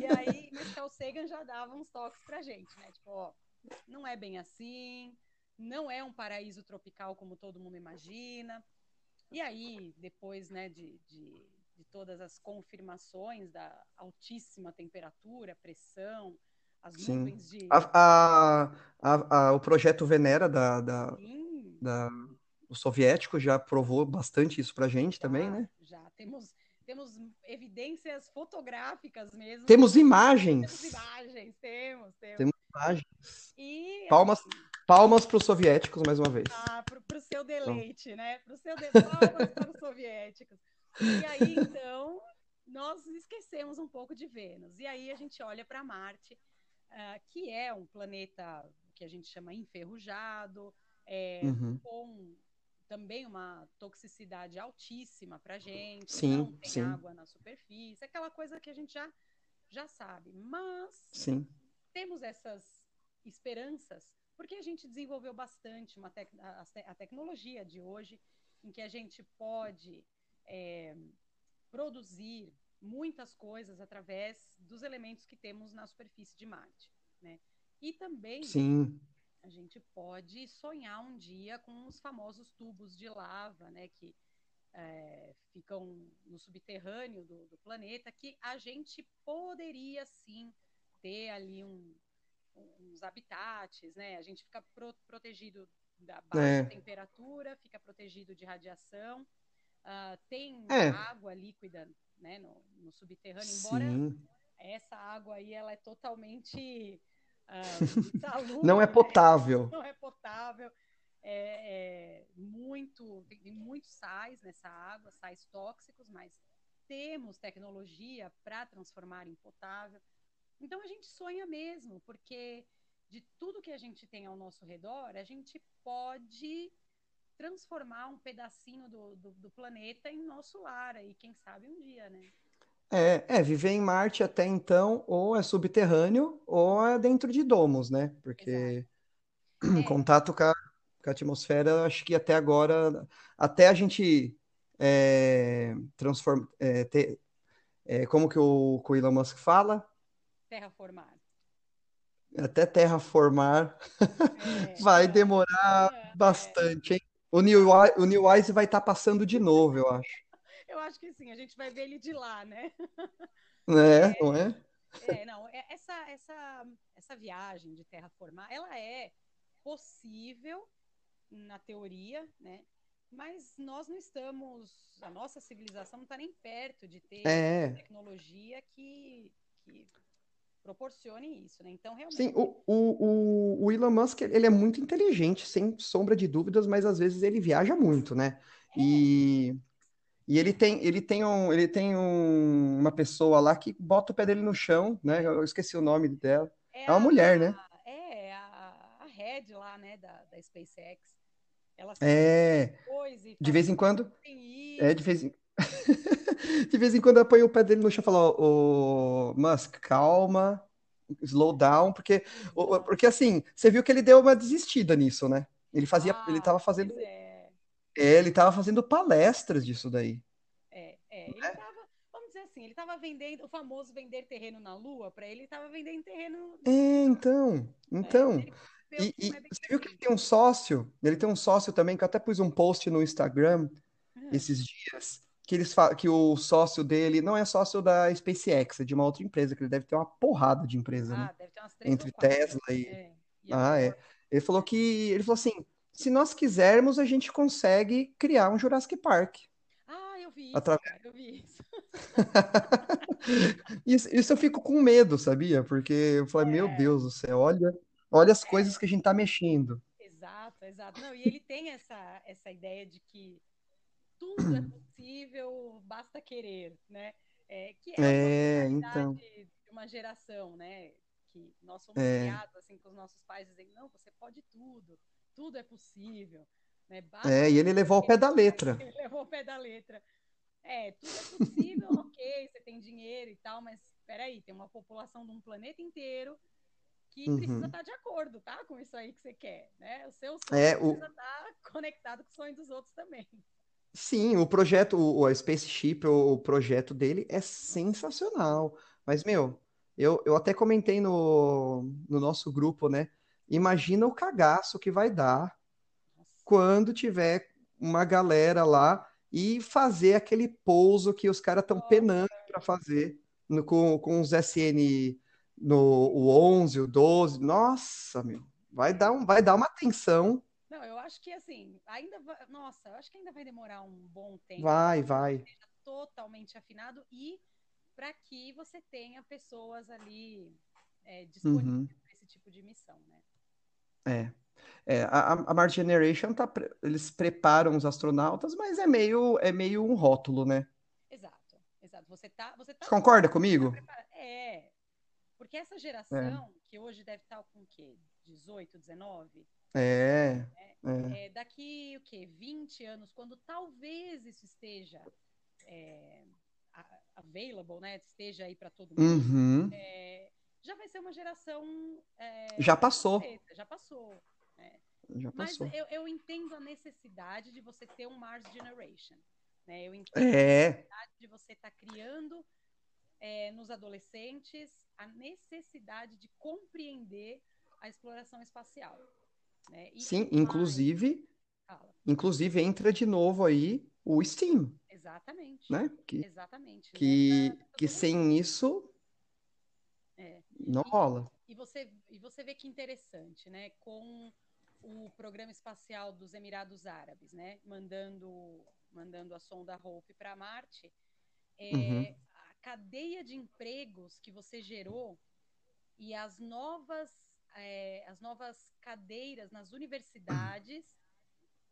E aí, mas Carl Sagan já dava uns toques pra gente, né? Tipo, ó, não é bem assim, não é um paraíso tropical como todo mundo imagina. E aí, depois né, de, de, de todas as confirmações da altíssima temperatura, pressão, as Sim. nuvens de. A, a, a, o projeto Venera da, da, da, o soviético já provou bastante isso pra gente já, também, né? Já, temos, temos evidências fotográficas mesmo. Temos imagens. Temos imagens, temos, temos. Temos imagens. E, Palmas. Assim, Palmas para os soviéticos, mais uma vez. Ah, para o seu deleite, então. né? Para o seu de... Palmas para os soviéticos. E aí, então, nós esquecemos um pouco de Vênus. E aí a gente olha para Marte, uh, que é um planeta que a gente chama enferrujado, é, uhum. com também uma toxicidade altíssima para gente. Sim, não tem sim. água na superfície, aquela coisa que a gente já, já sabe. Mas sim. temos essas esperanças porque a gente desenvolveu bastante uma tec a, a, tecnologia de hoje, em que a gente pode é, produzir muitas coisas através dos elementos que temos na superfície de Marte, né? E também Sim. a gente pode sonhar um dia com os famosos tubos de lava, né? Que é, ficam no subterrâneo do, do planeta, que a gente poderia sim ter ali um, uns habitats, né? A gente fica pro, protegido da baixa é. temperatura, fica protegido de radiação, uh, tem é. água líquida, né, no, no subterrâneo, embora Sim. essa água aí ela é totalmente uh, não é potável, né? não é potável, é, é muito tem muitos sais nessa água, sais tóxicos, mas temos tecnologia para transformar em potável. Então a gente sonha mesmo, porque de tudo que a gente tem ao nosso redor, a gente pode transformar um pedacinho do, do, do planeta em nosso lar, e quem sabe um dia, né? É, é, viver em Marte até então, ou é subterrâneo, ou é dentro de domos, né? Porque é. contato com a, com a, atmosfera, acho que até agora, até a gente é, transforma, é, ter, é, como que o, que o Elon Musk fala? terraformar? Até terraformar é, vai demorar é, bastante, hein? O New, o New Wise vai estar tá passando de novo, eu acho. Eu acho que sim, a gente vai ver ele de lá, né? É, não é? É, não, é, essa, essa, essa viagem de terraformar, ela é possível na teoria, né? Mas nós não estamos, a nossa civilização não está nem perto de ter é. tecnologia que, que proporcione isso, né? Então, realmente... Sim, o, o, o Elon Musk, ele é muito inteligente, sem sombra de dúvidas, mas às vezes ele viaja muito, né? É. E, e ele tem, ele tem, um, ele tem um, uma pessoa lá que bota o pé dele no chão, né? Eu esqueci o nome dela. É, é uma a, mulher, né? É, a, a head lá, né, da, da SpaceX. Ela é, de vez em quando. É, de vez em de vez em quando apoia o pé dele no chão e fala, ô, Musk, calma, slow down, porque, porque assim, você viu que ele deu uma desistida nisso, né? Ele fazia, ah, ele tava fazendo. É. é. ele tava fazendo palestras disso daí. É, é. Ele é? tava, vamos dizer assim, ele tava vendendo, o famoso vender terreno na Lua, para ele tava vendendo terreno. É, então, então. É, e, e você viu que ele tem um sócio, ele tem um sócio também, que eu até pus um post no Instagram hum. esses dias, que eles que o sócio dele não é sócio da SpaceX, é de uma outra empresa, que ele deve ter uma porrada de empresa, ah, né? deve ter umas três Entre Tesla e. É, e ah, é. Ele falou que. Ele falou assim: se nós quisermos, a gente consegue criar um Jurassic Park. Ah, eu vi isso. Através... eu vi isso. isso. Isso eu fico com medo, sabia? Porque eu falei, é. meu Deus do céu, olha, olha as é. coisas que a gente tá mexendo. Exato, exato. Não, e ele tem essa, essa ideia de que tudo é possível, basta querer, né? É, que é, é então. de uma geração, né? Que nós somos é. criados assim com os nossos pais dizendo, não, você pode tudo, tudo é possível. Né? É, e ele levou o pé da letra. Ele levou o pé da letra. É, tudo é possível, ok, você tem dinheiro e tal, mas peraí, tem uma população de um planeta inteiro que uhum. precisa estar de acordo, tá? Com isso aí que você quer, né? O seu sonho é, precisa o... estar conectado com o sonho dos outros também. Sim, o projeto, o, o Spaceship, o, o projeto dele é sensacional. Mas, meu, eu, eu até comentei no, no nosso grupo, né? Imagina o cagaço que vai dar quando tiver uma galera lá e fazer aquele pouso que os caras estão penando para fazer no, com, com os SN no o 11, o 12. Nossa, meu, vai dar, um, vai dar uma tensão. Não, eu acho que assim, ainda vai, nossa, eu acho que ainda vai demorar um bom tempo. Vai, vai. Seja totalmente afinado e para que você tenha pessoas ali é, disponíveis uhum. para esse tipo de missão, né? É. É, a, a Mars Generation tá, eles preparam os astronautas, mas é meio é meio um rótulo, né? Exato, exato. Você tá, você tá. Concorda comigo? É, porque essa geração é. que hoje deve estar com o quê? 18, 19? É, é, é. Daqui o quê? 20 anos, quando talvez isso esteja é, available, né? Esteja aí para todo mundo. Uhum. É, já vai ser uma geração. É, já passou. Já passou. Né? Já passou. Mas eu, eu, entendo a necessidade de você ter um Mars Generation. Né? Eu entendo é. a necessidade de você estar tá criando é, nos adolescentes a necessidade de compreender a exploração espacial. Né? Sim, inclusive, inclusive entra de novo aí o STEAM. Exatamente. Né? Que, Exatamente. Que, né? que sem isso é. não e, rola. E você, e você vê que interessante, né? Com o programa espacial dos Emirados Árabes, né? Mandando, mandando a sonda Hope para Marte, é, uhum. a cadeia de empregos que você gerou e as novas, é, as novas cadeiras nas universidades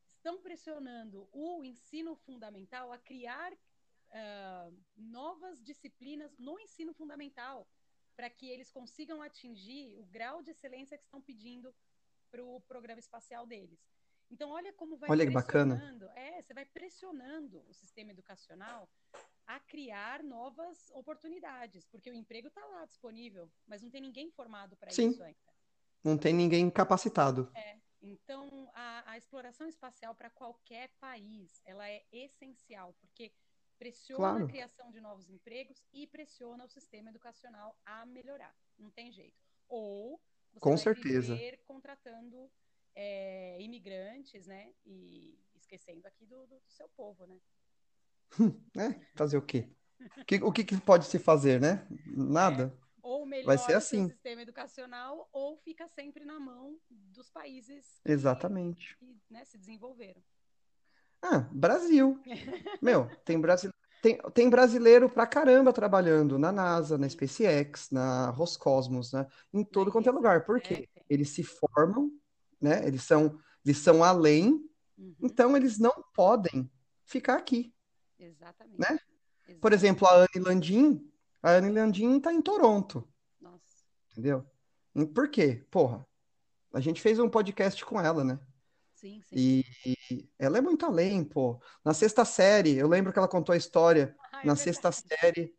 estão pressionando o ensino fundamental a criar uh, novas disciplinas no ensino fundamental para que eles consigam atingir o grau de excelência que estão pedindo para o programa espacial deles. Então, olha como vai olha bacana. É, você vai pressionando o sistema educacional a criar novas oportunidades, porque o emprego está lá disponível, mas não tem ninguém formado para isso ainda. Não tem ninguém capacitado. É. Então, a, a exploração espacial para qualquer país, ela é essencial, porque pressiona claro. a criação de novos empregos e pressiona o sistema educacional a melhorar. Não tem jeito. Ou você Com vai certeza. contratando é, imigrantes, né? E esquecendo aqui do, do, do seu povo, né? é, fazer o quê? que, o que, que, pode se fazer, né? Nada. É, ou melhora Vai ser assim. o sistema educacional, ou fica sempre na mão dos países que, Exatamente. que né, se desenvolveram. Ah, Brasil. Meu, tem, brasi... tem, tem brasileiro pra caramba trabalhando na NASA, na SpaceX, na Roscosmos, né? Em todo quanto é lugar. Por quê? É, eles se formam, né? Eles são, eles são além, uhum. então eles não podem ficar aqui. Exatamente. Né? Exatamente. Por exemplo, a Anne Landim, a Anne Landim tá em Toronto. Nossa. Entendeu? Por quê? Porra, a gente fez um podcast com ela, né? Sim, sim. E, e ela é muito além, pô. Na sexta série, eu lembro que ela contou a história. Ah, é na sexta série,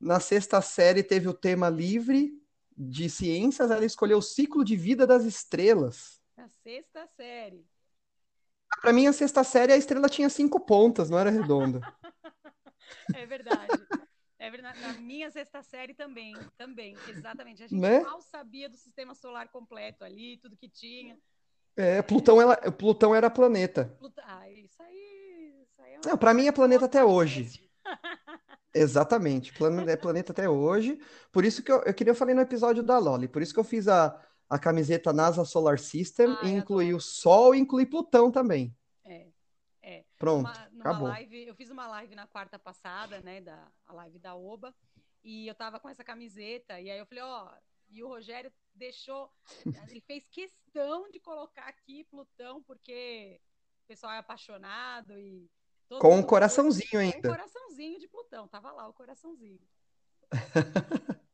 na sexta série teve o tema livre de ciências, ela escolheu o ciclo de vida das estrelas. Na sexta série. Para mim, a sexta série, a estrela tinha cinco pontas, não era redonda. é verdade. É verdade. Na minha sexta série também, também, exatamente. A gente né? mal sabia do sistema solar completo ali, tudo que tinha. É, Plutão, ela, Plutão era planeta. Ah, isso aí. Isso aí é Não, para mim é planeta até hoje. Exatamente, é planeta até hoje. Por isso que eu, eu queria falar no episódio da Loli, por isso que eu fiz a, a camiseta NASA Solar System ah, e incluí o Sol e incluí Plutão também. É. Pronto, numa, numa acabou. Live, eu fiz uma live na quarta passada, né, da a live da Oba, e eu tava com essa camiseta, e aí eu falei, ó, e o Rogério deixou, ele fez questão de colocar aqui Plutão, porque o pessoal é apaixonado e. com um coraçãozinho foi, ainda. Com um coraçãozinho de Plutão, tava lá o coraçãozinho.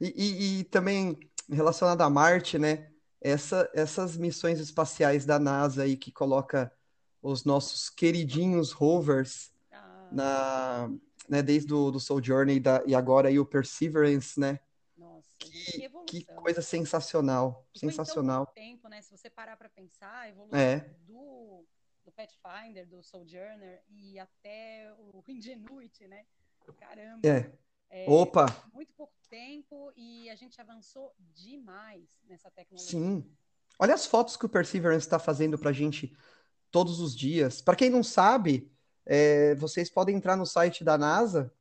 e, e, e, também relacionado a Marte, né? essa, essas missões espaciais da NASA aí que coloca os nossos queridinhos rovers ah. na, né, desde o do Sojourner e, da, e agora aí o Perseverance, né? Nossa, que, que, coisa sensacional, e sensacional. tempo, né? Se você parar para pensar, a evolução é. do, do Pathfinder, do Sojourner e até o Ingenuity, né? Caramba. É. É, Opa! Muito pouco tempo e a gente avançou demais nessa tecnologia. Sim. Olha as fotos que o Perseverance está fazendo para a gente todos os dias. Para quem não sabe, é, vocês podem entrar no site da NASA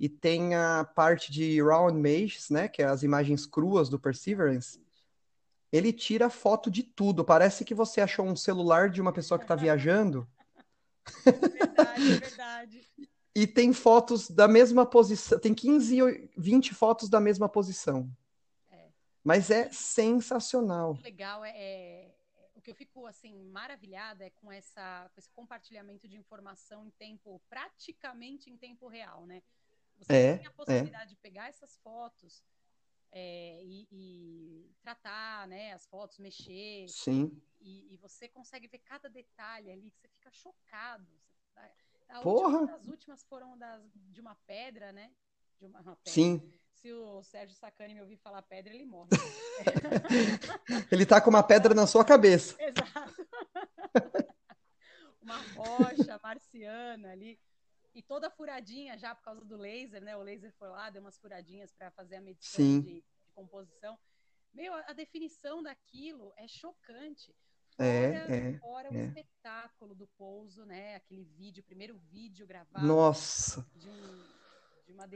e tem a parte de raw images, né, que é as imagens cruas do Perseverance. Ele tira foto de tudo. Parece que você achou um celular de uma pessoa que está viajando. Verdade, é verdade. E tem fotos da mesma posição, tem 15, 20 fotos da mesma posição. É. Mas é sensacional. Legal é, é, que eu fico assim maravilhada é com essa com esse compartilhamento de informação em tempo praticamente em tempo real, né? Você é, tem a é. possibilidade é. de pegar essas fotos é, e, e, tratar, né, as fotos, mexer. Sim. E, e, você consegue ver cada detalhe ali que você fica chocado. A Porra! Última, as últimas foram das, de uma pedra, né? De uma, uma pedra. Sim. Se o Sérgio Sacani me ouvir falar pedra, ele morre. ele tá com uma pedra na sua cabeça. Exato. uma rocha marciana ali. E toda furadinha já por causa do laser, né? O laser foi lá, deu umas furadinhas para fazer a medição de, de, composição. Meu, a, definição daquilo é chocante. É, fora, é, fora é. o espetáculo do pouso, né? Aquele vídeo, o primeiro vídeo gravado. Nossa! De um,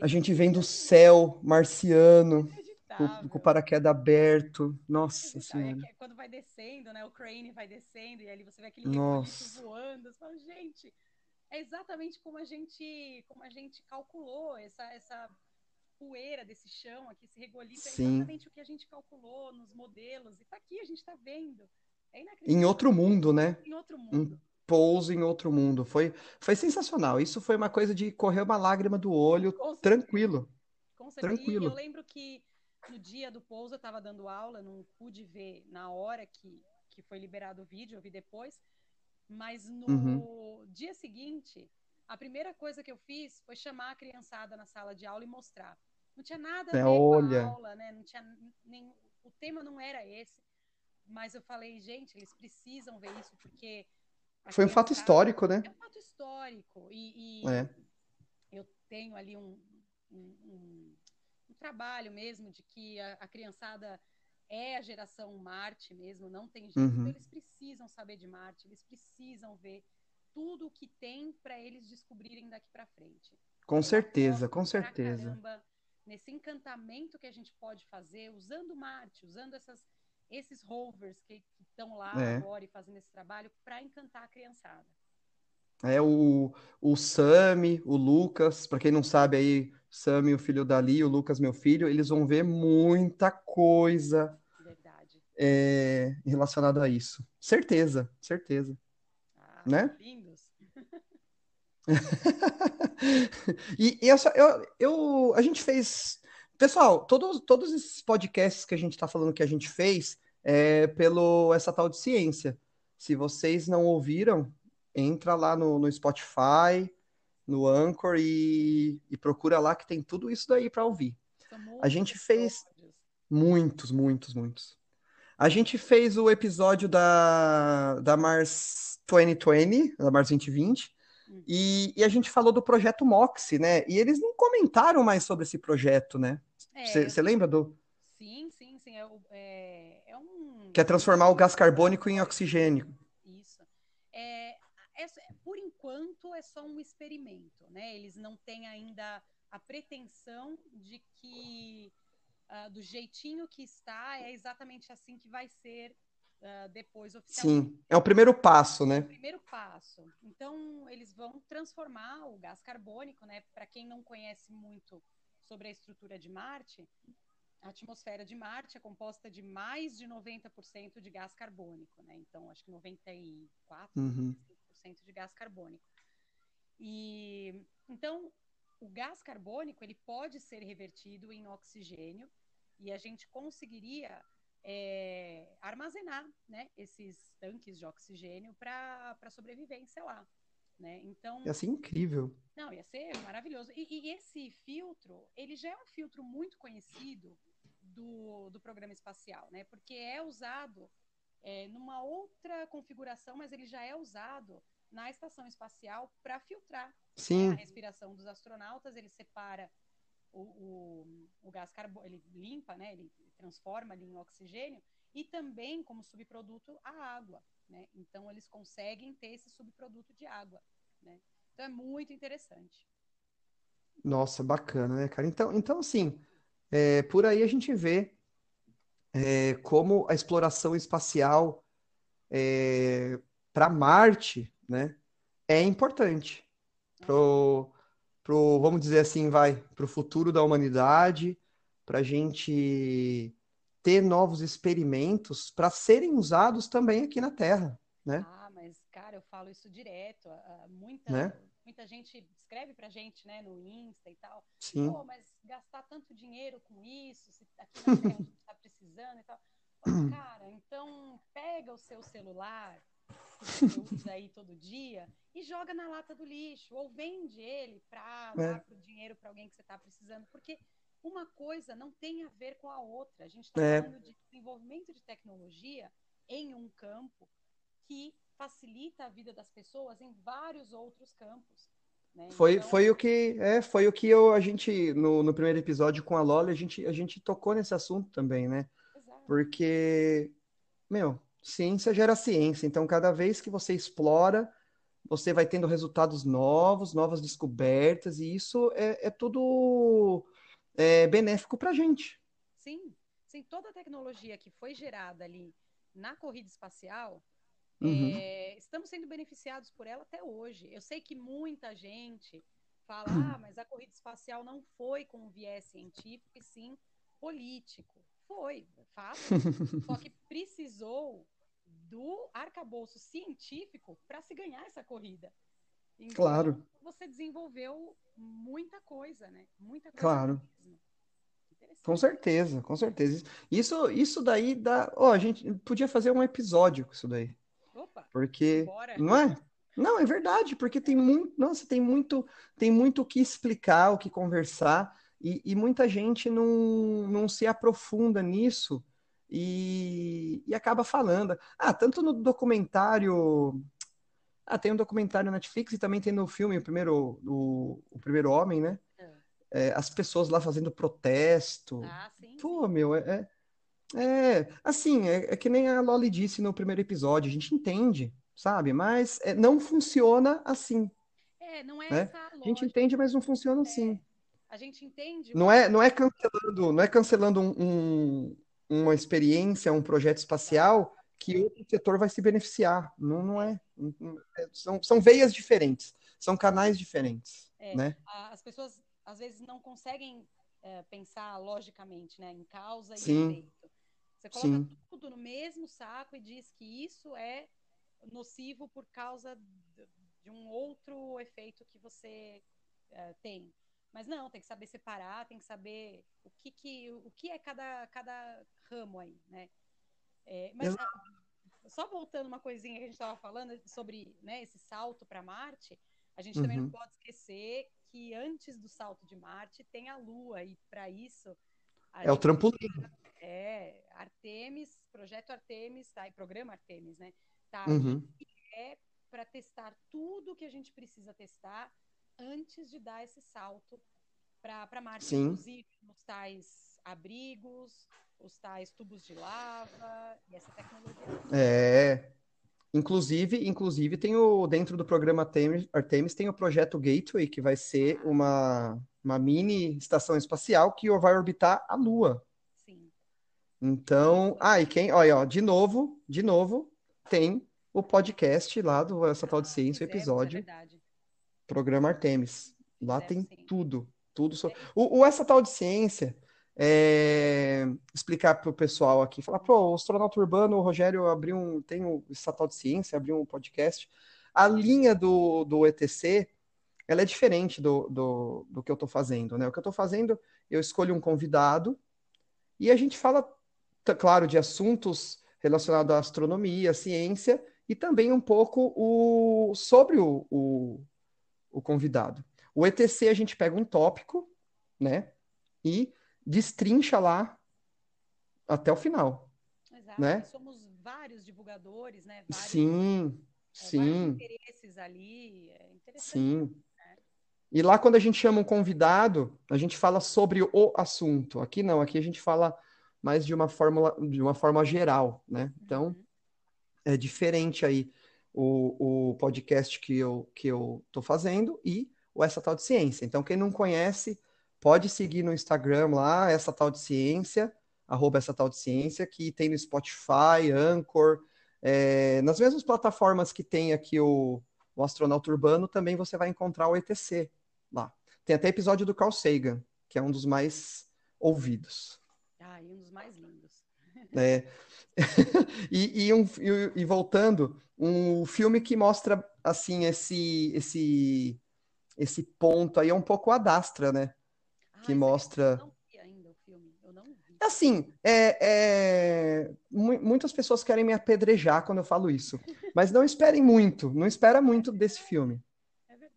a gente vem do céu marciano, com, com o paraquedas aberto. Nossa Senhora. É quando vai descendo, né? O crane vai descendo, e ali você vê aquele Nossa. voando. Você fala, gente, é exatamente como a gente, como a gente calculou essa, essa poeira desse chão aqui, esse regolito. É exatamente o que a gente calculou nos modelos. E tá aqui, a gente tá vendo. É em outro mundo, né? Em outro mundo. Pouso em outro mundo. Foi, foi sensacional. Isso foi uma coisa de correr uma lágrima do olho, Com tranquilo. Com certeza. Tranquilo. E eu lembro que no dia do pouso eu estava dando aula, não pude ver na hora que, que foi liberado o vídeo, eu vi depois. Mas no uhum. dia seguinte, a primeira coisa que eu fiz foi chamar a criançada na sala de aula e mostrar. Não tinha nada a é, ver é, olha. com a aula, né? Não tinha nem, o tema não era esse. Mas eu falei, gente, eles precisam ver isso, porque. Foi um fato histórico, né? É um fato histórico. E, e é. eu tenho ali um, um, um, um, trabalho mesmo de que a, a, criançada é a geração Marte mesmo, não tem jeito. Uhum. Então eles precisam saber de Marte, eles precisam ver tudo o que tem para eles descobrirem daqui para frente. Com certeza, com certeza. Caramba, nesse encantamento que a gente pode fazer usando Marte, usando essas esses rovers que estão lá é. agora e fazendo esse trabalho para encantar a criançada. É o, o Sami, o Lucas, para quem não sabe aí, Sami, o filho dali, o Lucas, meu filho, eles vão ver muita coisa é, relacionada a isso. Certeza, certeza. Ah, né? Lindos. e, e essa, eu, eu, a gente fez Pessoal, todos, todos esses podcasts que a gente está falando que a gente fez é pelo essa tal de ciência. Se vocês não ouviram, entra lá no, no Spotify, no Anchor e, e, procura lá que tem tudo isso daí para ouvir. A gente fez muitos, muitos, muitos. A gente fez o episódio da, da Mars 2020, da Mars 2020, hum. e, e a gente falou do projeto Moxie, né? E eles não comentaram mais sobre esse projeto, né? Você é, lembra do. Sim, sim, sim. É, é, é. Que é transformar o gás carbônico em oxigênio. Isso. É, é, por enquanto é só um experimento, né? Eles não têm ainda a pretensão de que uh, do jeitinho que está é exatamente assim que vai ser uh, depois oficialmente. Sim, é o primeiro passo, né? É o primeiro passo. Então eles vão transformar o gás carbônico, né? Para quem não conhece muito sobre a estrutura de Marte, a atmosfera de Marte é composta de mais de 90% de gás carbônico, né? Então, acho que 94% uhum. de gás carbônico. E então, o gás carbônico ele pode ser revertido em oxigênio e a gente conseguiria é, armazenar né, esses tanques de oxigênio para sobrevivência lá. Né? Então, ia ser incrível. Não, ia ser maravilhoso. E, e, esse filtro, ele já é um filtro muito conhecido do, do programa espacial, né? Porque é usado é, numa outra configuração, mas ele já é usado na estação espacial para filtrar né, a respiração dos astronautas. Ele separa o, o, o gás carbono, ele limpa, né? Ele transforma ali em oxigênio e também como subproduto a água, né? Então eles conseguem ter esse subproduto de água, né? Então é muito interessante. Nossa, bacana, né, cara? Então, então assim, é, por aí a gente vê é, como a exploração espacial é, para Marte, né, é importante pro, pro, vamos dizer assim, vai, para o futuro da humanidade, para a gente ter novos experimentos para serem usados também aqui na Terra, né? Ah, mas cara, eu falo isso direto. Muita, né? Muita gente escreve pra gente, né, no Insta e tal. Sim. Pô, mas gastar tanto dinheiro com isso, se aqui na Terra a gente tá precisando e tal. cara, então pega o seu celular, que você usa aí todo dia, e joga na lata do lixo, ou vende ele para é. dar pro dinheiro para alguém que você tá precisando, porque uma coisa não tem a ver com a outra. A gente está é. falando de desenvolvimento de tecnologia em um campo que facilita a vida das pessoas em vários outros campos. Né? Foi, então... foi o que é, foi o que eu, a gente no, no primeiro episódio com a Lola a gente a gente tocou nesse assunto também, né? Exato. Porque meu, ciência gera ciência, então cada vez que você explora você vai tendo resultados novos, novas descobertas, e isso é, é tudo é, benéfico para a gente. Sim, sim, toda a tecnologia que foi gerada ali na corrida espacial, uhum. é, estamos sendo beneficiados por ela até hoje. Eu sei que muita gente fala, ah, mas a corrida espacial não foi com viés científico e sim político. Foi, fato. Só que precisou do arcabouço científico para se ganhar essa corrida. Então, claro. Você desenvolveu muita coisa, né? Muita coisa. Claro. Com certeza, com certeza. Isso, isso daí dá. Ó, oh, a gente podia fazer um episódio com isso daí. Porque. Bora. Não é? Não, é verdade, porque tem muito. Nossa, tem muito, tem muito o que explicar, o que conversar, e, e muita gente não, não se aprofunda nisso e, e acaba falando. Ah, tanto no documentário. Ah, tem um documentário na Netflix e também tem no filme O Primeiro, o, o primeiro Homem, né? É. É, as pessoas lá fazendo protesto. Ah, sim. Pô, meu, é, é, é assim, é, é, que nem a Loli disse no primeiro episódio, a gente entende, sabe? Mas é, não funciona assim. É, não é né? essa a, a gente entende, mas não funciona assim. É, a gente entende. Não é, não é cancelando, não é cancelando um, um, uma experiência, um projeto espacial que outro setor vai se beneficiar. Não, não é. São, são veias diferentes, são canais diferentes. É, né? As pessoas às vezes não conseguem é, pensar logicamente né, em causa Sim. e efeito. Você coloca Sim. tudo no mesmo saco e diz que isso é nocivo por causa de um outro efeito que você é, tem. Mas não, tem que saber separar, tem que saber o que, que, o que é cada, cada ramo aí, né? É, mas só voltando uma coisinha que a gente estava falando sobre né, esse salto para Marte, a gente uhum. também não uhum. pode esquecer que antes do salto de Marte tem a Lua, e para isso. É o trampolim. É, Artemis, projeto Artemis, tá? E programa Artemis, né? Tá uhum. é para testar tudo que a gente precisa testar antes de dar esse salto para Marte, Sim. inclusive os tais abrigos, os tais tubos de lava e essa tecnologia. É, Inclusive, inclusive tem o dentro do programa Artemis, Artemis tem o projeto Gateway, que vai ser uma, uma mini estação espacial que vai orbitar a Lua. Então, ah, e quem, olha, ó, de novo, de novo, tem o podcast lá do Essa Tal de ah, Ciência, o é episódio. É programa Artemis. Lá tem sim. tudo, tudo sobre. O, o Essa Tal de Ciência é, explicar para o pessoal aqui, falar, pô, o astronauta urbano, o Rogério abriu um, tem o Estatal de Ciência, abriu um podcast. A linha do, do ETC, ela é diferente do, do, do que eu estou fazendo, né? O que eu estou fazendo, eu escolho um convidado e a gente fala claro, de assuntos relacionados à astronomia, à ciência, e também um pouco o, sobre o, o, o convidado. O ETC a gente pega um tópico, né? E destrincha lá até o final. Exato. Né? Somos vários divulgadores, né? Vários, sim, é, sim. interesses ali. É sim. Né? E lá, quando a gente chama um convidado, a gente fala sobre o assunto. Aqui não, aqui a gente fala mais de uma forma, de uma forma geral, né? Então, uhum. é diferente aí o, o podcast que eu, que eu tô fazendo e o Essa Tal de Ciência. Então, quem não conhece, pode seguir no Instagram lá, Essa Tal de Ciência, arroba Essa Tal de Ciência, que tem no Spotify, Anchor, é, nas mesmas plataformas que tem aqui o, o Astronauta Urbano, também você vai encontrar o ETC lá. Tem até episódio do Carl Sagan, que é um dos mais ouvidos. Ah, e um dos mais lindos. É. e, e, um, e, e, voltando, um filme que mostra assim esse esse esse ponto aí é um pouco adastra, né? Ah, que mostra. Eu não vi ainda o filme. Eu não vi. Assim, é, é... muitas pessoas querem me apedrejar quando eu falo isso, mas não esperem muito, não espera muito desse filme.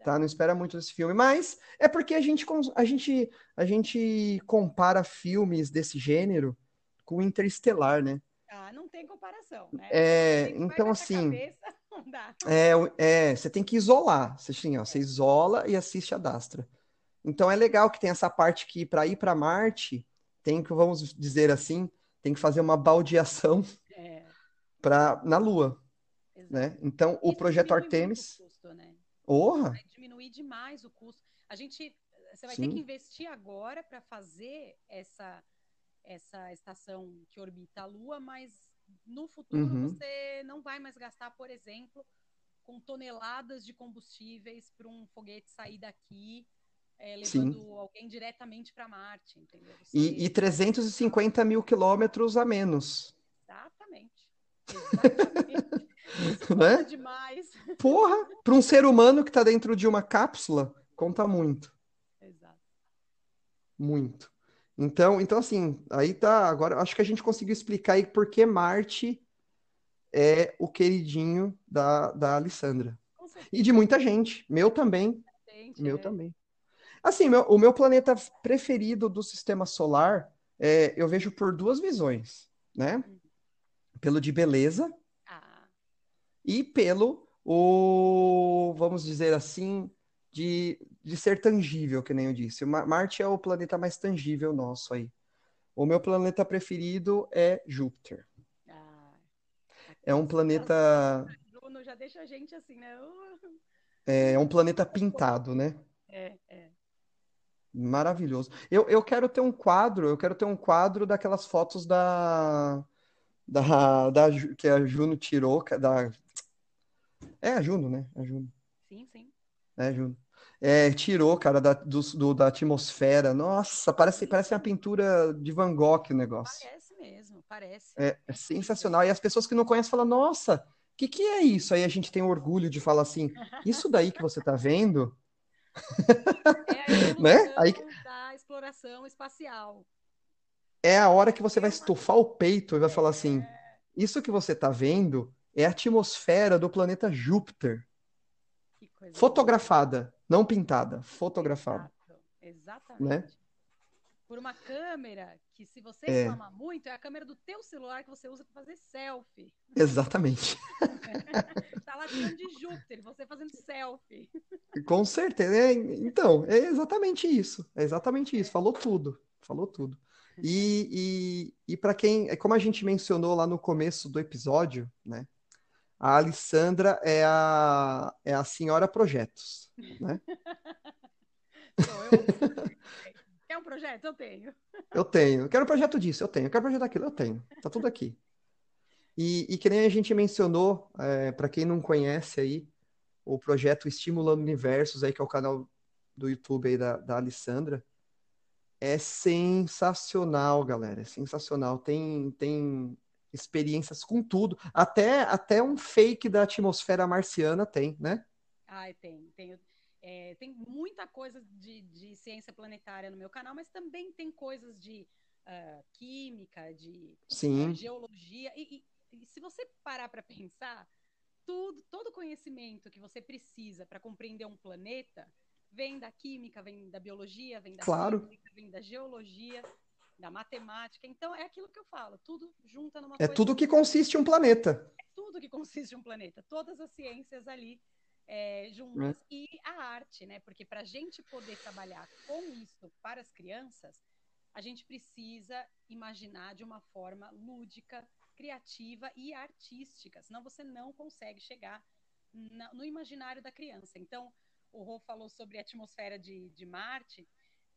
Tá? Não espera muito desse filme, mas é porque a gente, a gente, a gente compara filmes desse gênero com Interestelar, né? Ah, não tem comparação, né? É, então assim, cabeça, é, é, você tem que isolar. Você, assim, ó, você isola e assiste a Dastra. Então é legal que tem essa parte que para ir para Marte tem que, vamos dizer assim, tem que fazer uma baldeação é. para na Lua, né? Então o projeto Artemis, custo, né? Orra. Vai diminuir demais o custo. A gente, você vai Sim. ter que investir agora para fazer essa essa estação que orbita a Lua, mas no futuro uhum. você não vai mais gastar, por exemplo, com toneladas de combustíveis para um foguete sair daqui, é, levando Sim. alguém diretamente para Marte, entendeu? Você... E, e 350 mil quilômetros a menos. Exatamente. Exatamente. Né? demais. Porra, para um ser humano que está dentro de uma cápsula, conta muito. Exato. Muito. Então, então assim, aí tá. Agora acho que a gente conseguiu explicar aí por que Marte é o queridinho da, da Alessandra. E de muita gente. Meu também. Gente, meu é. também. Assim, meu, o meu planeta preferido do sistema solar é, eu vejo por duas visões, né? Hum. Pelo de beleza. E pelo o, vamos dizer assim, de, de ser tangível, que nem eu disse. Marte é o planeta mais tangível nosso aí. O meu planeta preferido é Júpiter. Ah, é um planeta. Bruno já deixa a gente assim, né? Uh. É, é um planeta pintado, né? É, é. Maravilhoso. Eu, eu quero ter um quadro, eu quero ter um quadro daquelas fotos da, da, da que a Juno tirou, da é a Juno, né? A Juno. Sim, sim. É, Juno. É, tirou, cara, da, do, do, da atmosfera. Nossa, parece, parece uma pintura de Van Gogh o negócio. Parece mesmo, parece. É, é sensacional. E as pessoas que não conhecem falam, nossa, o que, que é isso? Aí a gente tem orgulho de falar assim, isso daí que você tá vendo... É a né? Aí... da exploração espacial. É a hora que você vai estufar o peito e vai falar assim, é. isso que você tá vendo é a atmosfera do planeta Júpiter. Fotografada. Não pintada, fotografada. Exato. Exatamente. Né? Por uma câmera que, se você é. reclamar muito, é a câmera do teu celular que você usa para fazer selfie. Exatamente. tá lá de Júpiter, você fazendo selfie. Com certeza. É, então, é exatamente isso. É exatamente isso. Falou tudo. Falou tudo. E, e, e para quem, como a gente mencionou lá no começo do episódio, né? A Alessandra é a, é a senhora projetos, né? Sou eu. Quer um projeto? Eu tenho. Eu tenho. Quero um projeto disso, eu tenho. Eu quero um projeto daquilo, eu tenho. Tá tudo aqui. E, e que nem a gente mencionou, é, para quem não conhece aí, o projeto Estimulando Universos, aí, que é o canal do YouTube aí da, da Alessandra, é sensacional, galera. É sensacional. Tem, tem experiências com tudo. Até, até um fake da atmosfera marciana tem, né? Ai, tem. Tem, é, tem muita coisa de, de ciência planetária no meu canal, mas também tem coisas de uh, química, de uh, geologia. E, e, e se você parar para pensar, tudo, todo conhecimento que você precisa para compreender um planeta vem da química, vem da biologia, vem da claro. física, vem da geologia, da matemática. Então é aquilo que eu falo, tudo junta numa É tudo que consiste um planeta. É tudo que consiste um planeta, todas as ciências ali é, juntas é. e a arte, né? Porque para a gente poder trabalhar com isso para as crianças, a gente precisa imaginar de uma forma lúdica, criativa e artística, senão você não consegue chegar na, no imaginário da criança. Então, o Rô falou sobre a atmosfera de, de Marte,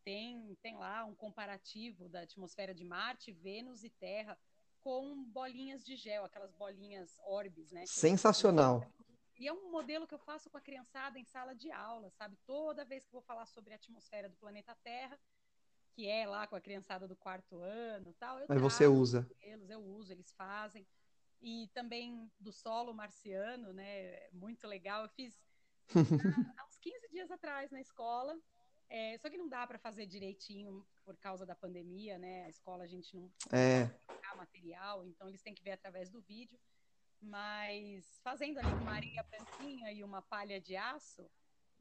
tem, tem lá um comparativo da atmosfera de Marte, Vênus e Terra com bolinhas de gel, aquelas bolinhas orbes, né? Sensacional. E é um modelo que eu faço com a criançada em sala de aula, sabe? Toda vez que eu vou falar sobre a atmosfera do planeta Terra, que é lá com a criançada do quarto ano, tal, eu Aí você usa. Eles, eu uso, eles fazem. E também do solo marciano, né? Muito legal. Eu fiz há uns 15 dias atrás na escola. É, só que não dá para fazer direitinho por causa da pandemia, né? A escola a gente não é. material, então eles têm que ver através do vídeo. Mas fazendo ali uma areia branquinha e uma palha de aço,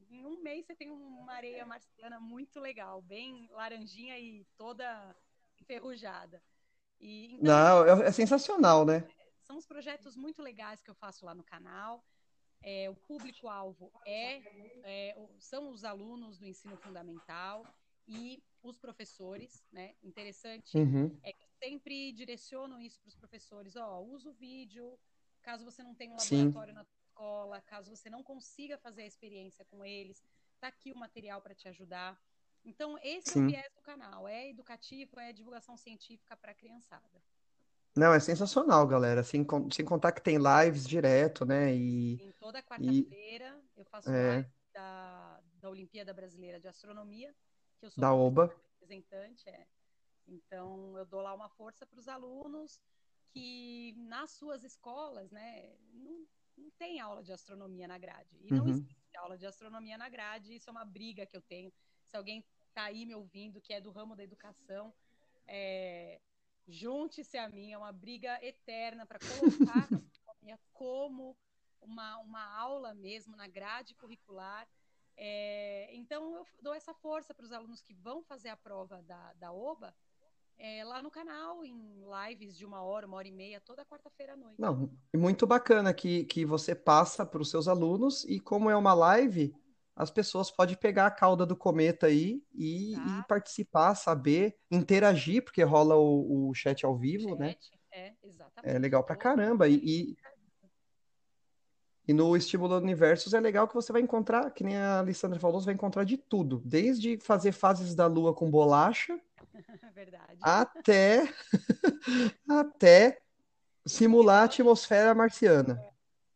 em um mês você tem uma areia marciana muito legal, bem laranjinha e toda enferrujada. E, então, Não, é, é sensacional, né? São os projetos muito legais que eu faço lá no canal. É, o público-alvo é, é, são os alunos do ensino fundamental e os professores, né? Interessante uhum. é que sempre direciono isso para os professores. Ó, usa o vídeo, caso você não tenha um laboratório Sim. na escola, caso você não consiga fazer a experiência com eles, tá aqui o material para te ajudar. Então, esse Sim. é o viés do canal, é educativo, é divulgação científica para a criançada. Não, é sensacional, galera. Sem, sem contar que tem lives direto, né? E, Em toda quarta-feira e... eu faço é... live da, da Olimpíada Brasileira de Astronomia, que eu sou da OBA. representante. É. Então, eu dou lá uma força para os alunos que nas suas escolas, né, não, não tem aula de astronomia na grade. E não uhum. existe aula de astronomia na grade, isso é uma briga que eu tenho. Se alguém está aí me ouvindo, que é do ramo da educação, é, junte-se a mim, é uma briga eterna para colocar a como uma, uma aula mesmo na grade curricular. É, então, eu dou essa força para os alunos que vão fazer a prova da, da OBA, é, lá no canal, em lives de uma hora, uma hora e meia, toda quarta-feira à noite. Não, muito bacana que, que você passa para os seus alunos e como é uma live, as pessoas podem pegar a cauda do cometa aí e, tá. e participar, saber, interagir, porque rola o, o chat ao vivo, chat, né? É, exatamente. É legal pra caramba. E, e, e no Estimulando Universos é legal que você vai encontrar, que nem a Alessandra falou, você vai encontrar de tudo. Desde fazer fases da lua com bolacha, Verdade. Até, até simular a atmosfera marciana.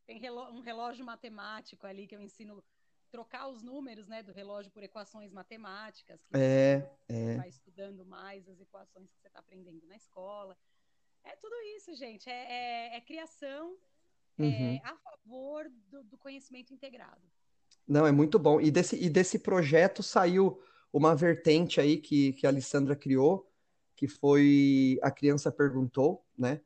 Tem um relógio matemático ali que eu ensino trocar os números né, do relógio por equações matemáticas. é, você é. vai estudando mais as equações que você está aprendendo na escola. É tudo isso, gente. É, é, é criação é, uhum. a favor do, do, conhecimento integrado. Não, é muito bom. E desse, e desse projeto saiu uma vertente aí que, que a Alessandra criou, que foi A Criança Perguntou, né?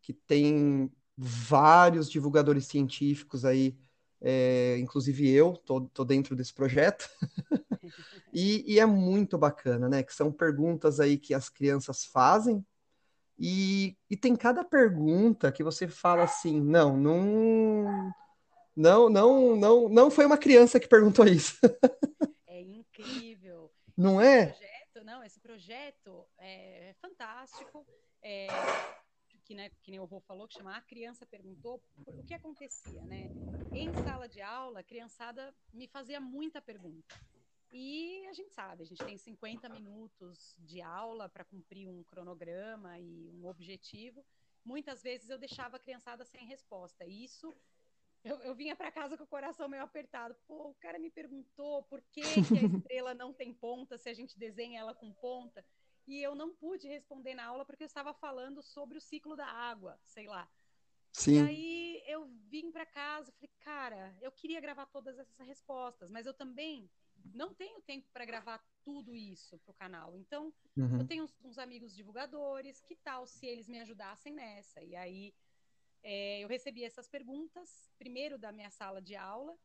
Que tem vários divulgadores científicos aí, é, inclusive eu, tô, tô, dentro desse projeto. e, e, é muito bacana, né? Que são perguntas aí que as crianças fazem. E, e tem cada pergunta que você fala assim, não, não, não, não, não, não foi uma criança que perguntou isso. Não esse é? Projeto, não, esse projeto é, é fantástico. É, que, né, que nem o Rô falou, que chama A Criança Perguntou, o que acontecia, né? Em sala de aula, a criançada me fazia muita pergunta. E a gente sabe, a gente tem 50 minutos de aula para cumprir um cronograma e um objetivo. Muitas vezes eu deixava a criançada sem resposta. E isso eu, eu vinha para casa com o coração meio apertado. Pô, o cara me perguntou por que, que a estrela não tem ponta se a gente desenha ela com ponta. E eu não pude responder na aula porque eu estava falando sobre o ciclo da água, sei lá. Sim. E aí eu vim para casa, falei, cara, eu queria gravar todas essas respostas, mas eu também não tenho tempo para gravar tudo isso para o canal. Então, uhum. eu tenho uns, uns, amigos divulgadores, que tal se eles me ajudassem nessa? E aí é, eu recebi essas perguntas, primeiro da minha sala de aula,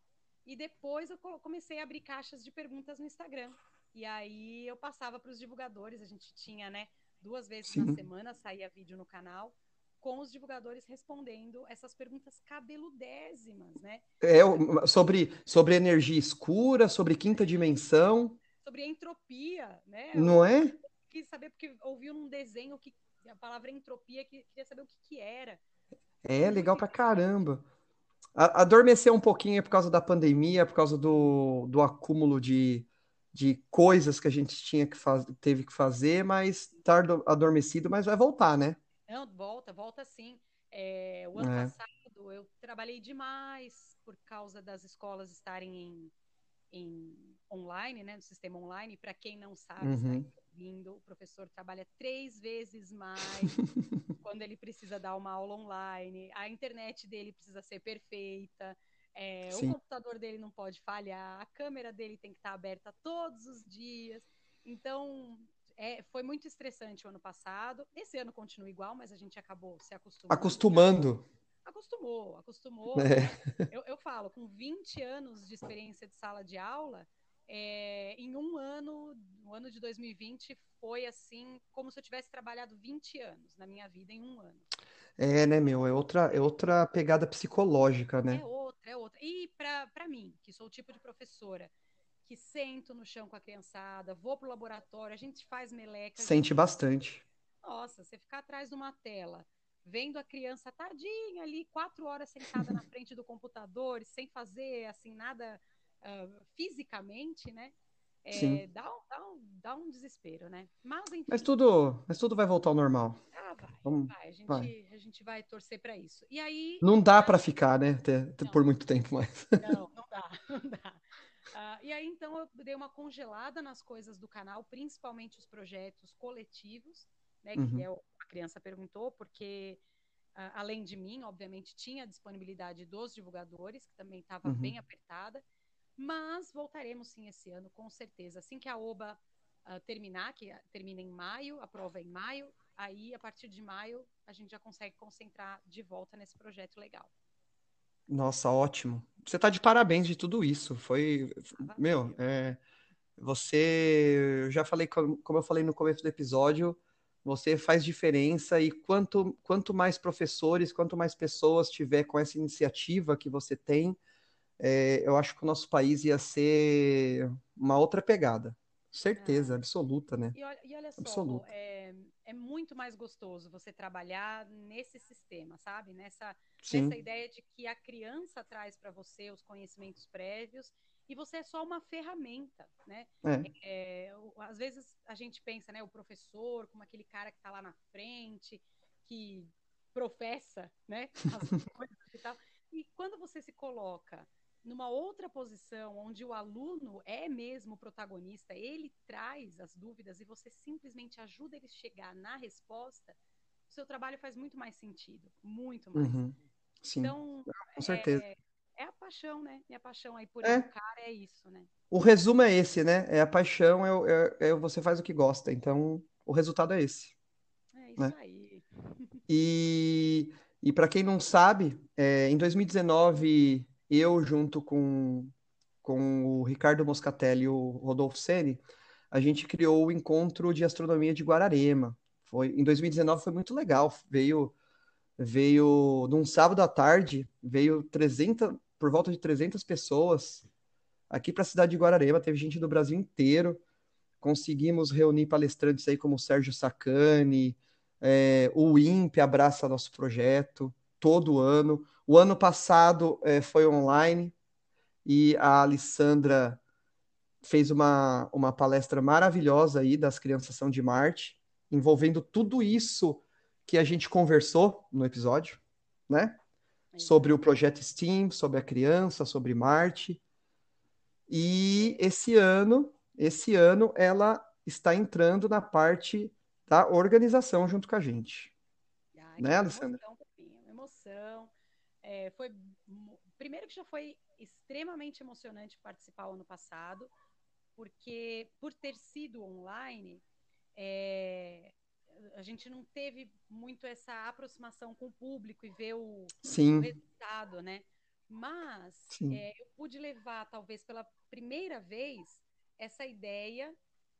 e depois eu comecei a abrir caixas de perguntas no Instagram. E aí eu passava para os divulgadores, a gente tinha, né, duas vezes Sim. na semana saía vídeo no canal com os divulgadores respondendo essas perguntas cabeludésimas, né? É, sobre, sobre energia escura, sobre quinta dimensão. Sobre entropia, né? Não é? Eu quis saber, porque ouviu num desenho que a palavra entropia, que queria saber o que, que era. É, legal pra caramba. Adormeceu um pouquinho por causa da pandemia, por causa do, do acúmulo de, de coisas que a gente tinha que faz, teve que fazer, mas tá adormecido, mas vai voltar, né? Não, volta, volta sim. É, o ano é. passado eu trabalhei demais por causa das escolas estarem em, em online, né, no sistema online. Para quem não sabe, uhum. está ouvindo, o professor trabalha três vezes mais quando ele precisa dar uma aula online. A internet dele precisa ser perfeita. É, o computador dele não pode falhar, a câmera dele tem que estar aberta todos os dias. Então, é, foi muito estressante o ano passado. Esse ano continua igual, mas a gente acabou se acostumando. Acostumando. Acostumou, acostumou. É. Eu, eu, falo, com 20 anos de experiência de sala de aula, é, em um ano, no ano de 2020, foi assim, como se eu tivesse trabalhado 20 anos na minha vida em um ano. É, né, meu? É outra, é outra pegada psicológica, né? É outra, é outra. E para mim, que sou o tipo de professora que sento no chão com a criançada, vou pro laboratório, a gente faz meleca. Sente gente... bastante. Nossa, você ficar atrás de uma tela, vendo a criança tardinha ali, quatro horas sentada na frente do computador, sem fazer assim nada uh, fisicamente, né? É, dá, um, dá, um, dá um desespero, né? Mas, enfim, mas, tudo, mas tudo vai voltar ao normal. Ah, vai, Vamos, vai. A, gente, vai. a gente vai torcer para isso. E aí. Não dá para ficar, né? Por muito tempo mais. Não, não dá, não dá. Uh, e aí, então, eu dei uma congelada nas coisas do canal, principalmente os projetos coletivos, né? Que uhum. é a criança perguntou, porque uh, além de mim, obviamente, tinha a disponibilidade dos divulgadores, que também estava uhum. bem apertada. Mas voltaremos sim esse ano, com certeza. Assim que a OBA uh, terminar, que termina em maio, a prova é em maio, aí a partir de maio a gente já consegue concentrar de volta nesse projeto legal. Nossa, ótimo. Você tá de parabéns de tudo isso. Foi, meu, é, você, eu já falei, como eu falei no começo do episódio, você faz diferença e quanto, quanto mais professores, quanto mais pessoas tiver com essa iniciativa que você tem, é, eu acho que o nosso país ia ser uma outra pegada. Certeza, é. absoluta, né? E olha, e olha só, é, é, muito mais gostoso você trabalhar nesse sistema, sabe? Nessa, nessa ideia de que a criança traz para você os conhecimentos prévios e você é só uma ferramenta, né? É. É, às vezes a gente pensa, né, o professor como aquele cara que está lá na frente, que professa, né, as coisas e tal. E quando você se coloca numa outra posição, onde o aluno é mesmo o protagonista, ele traz as dúvidas e você simplesmente ajuda ele a chegar na resposta, o seu trabalho faz muito mais sentido, muito mais. Uhum. Sim, então, com certeza. É, é, a paixão, né? Minha paixão aí por é. educar é isso, né? O resumo é esse, né? É a paixão, é, é, é você faz o que gosta. Então, o resultado é esse. É isso né? aí. E, e para quem não sabe, é, em 2019 eu, junto com, com o Ricardo Moscatelli e o Rodolfo Sene, a gente criou o Encontro de Astronomia de Guararema. Foi, em 2019 foi muito legal. Veio, veio num sábado à tarde, veio 300, por volta de 300 pessoas aqui para a cidade de Guararema. Teve gente do Brasil inteiro. Conseguimos reunir palestrantes aí como o Sérgio Sacani, é, o INPE abraça nosso projeto todo ano. O ano passado é, foi online e a Alessandra fez uma, uma palestra maravilhosa aí das crianças são de Marte, envolvendo tudo isso que a gente conversou no episódio, né? Sobre o projeto STEAM, sobre a criança, sobre Marte. E esse ano, esse ano ela está entrando na parte da organização junto com a gente. Ai, né, Alessandra? emoção. É, foi primeiro que já foi extremamente emocionante participar o ano passado, porque por ter sido online, é, a gente não teve muito essa aproximação com o público e ver o, o resultado, né? Mas é, eu pude levar, talvez pela primeira vez, essa ideia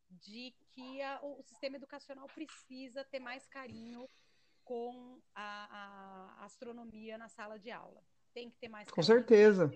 de que a, o sistema educacional precisa ter mais carinho com a, a, astronomia na sala de aula. Tem que ter mais Com certeza.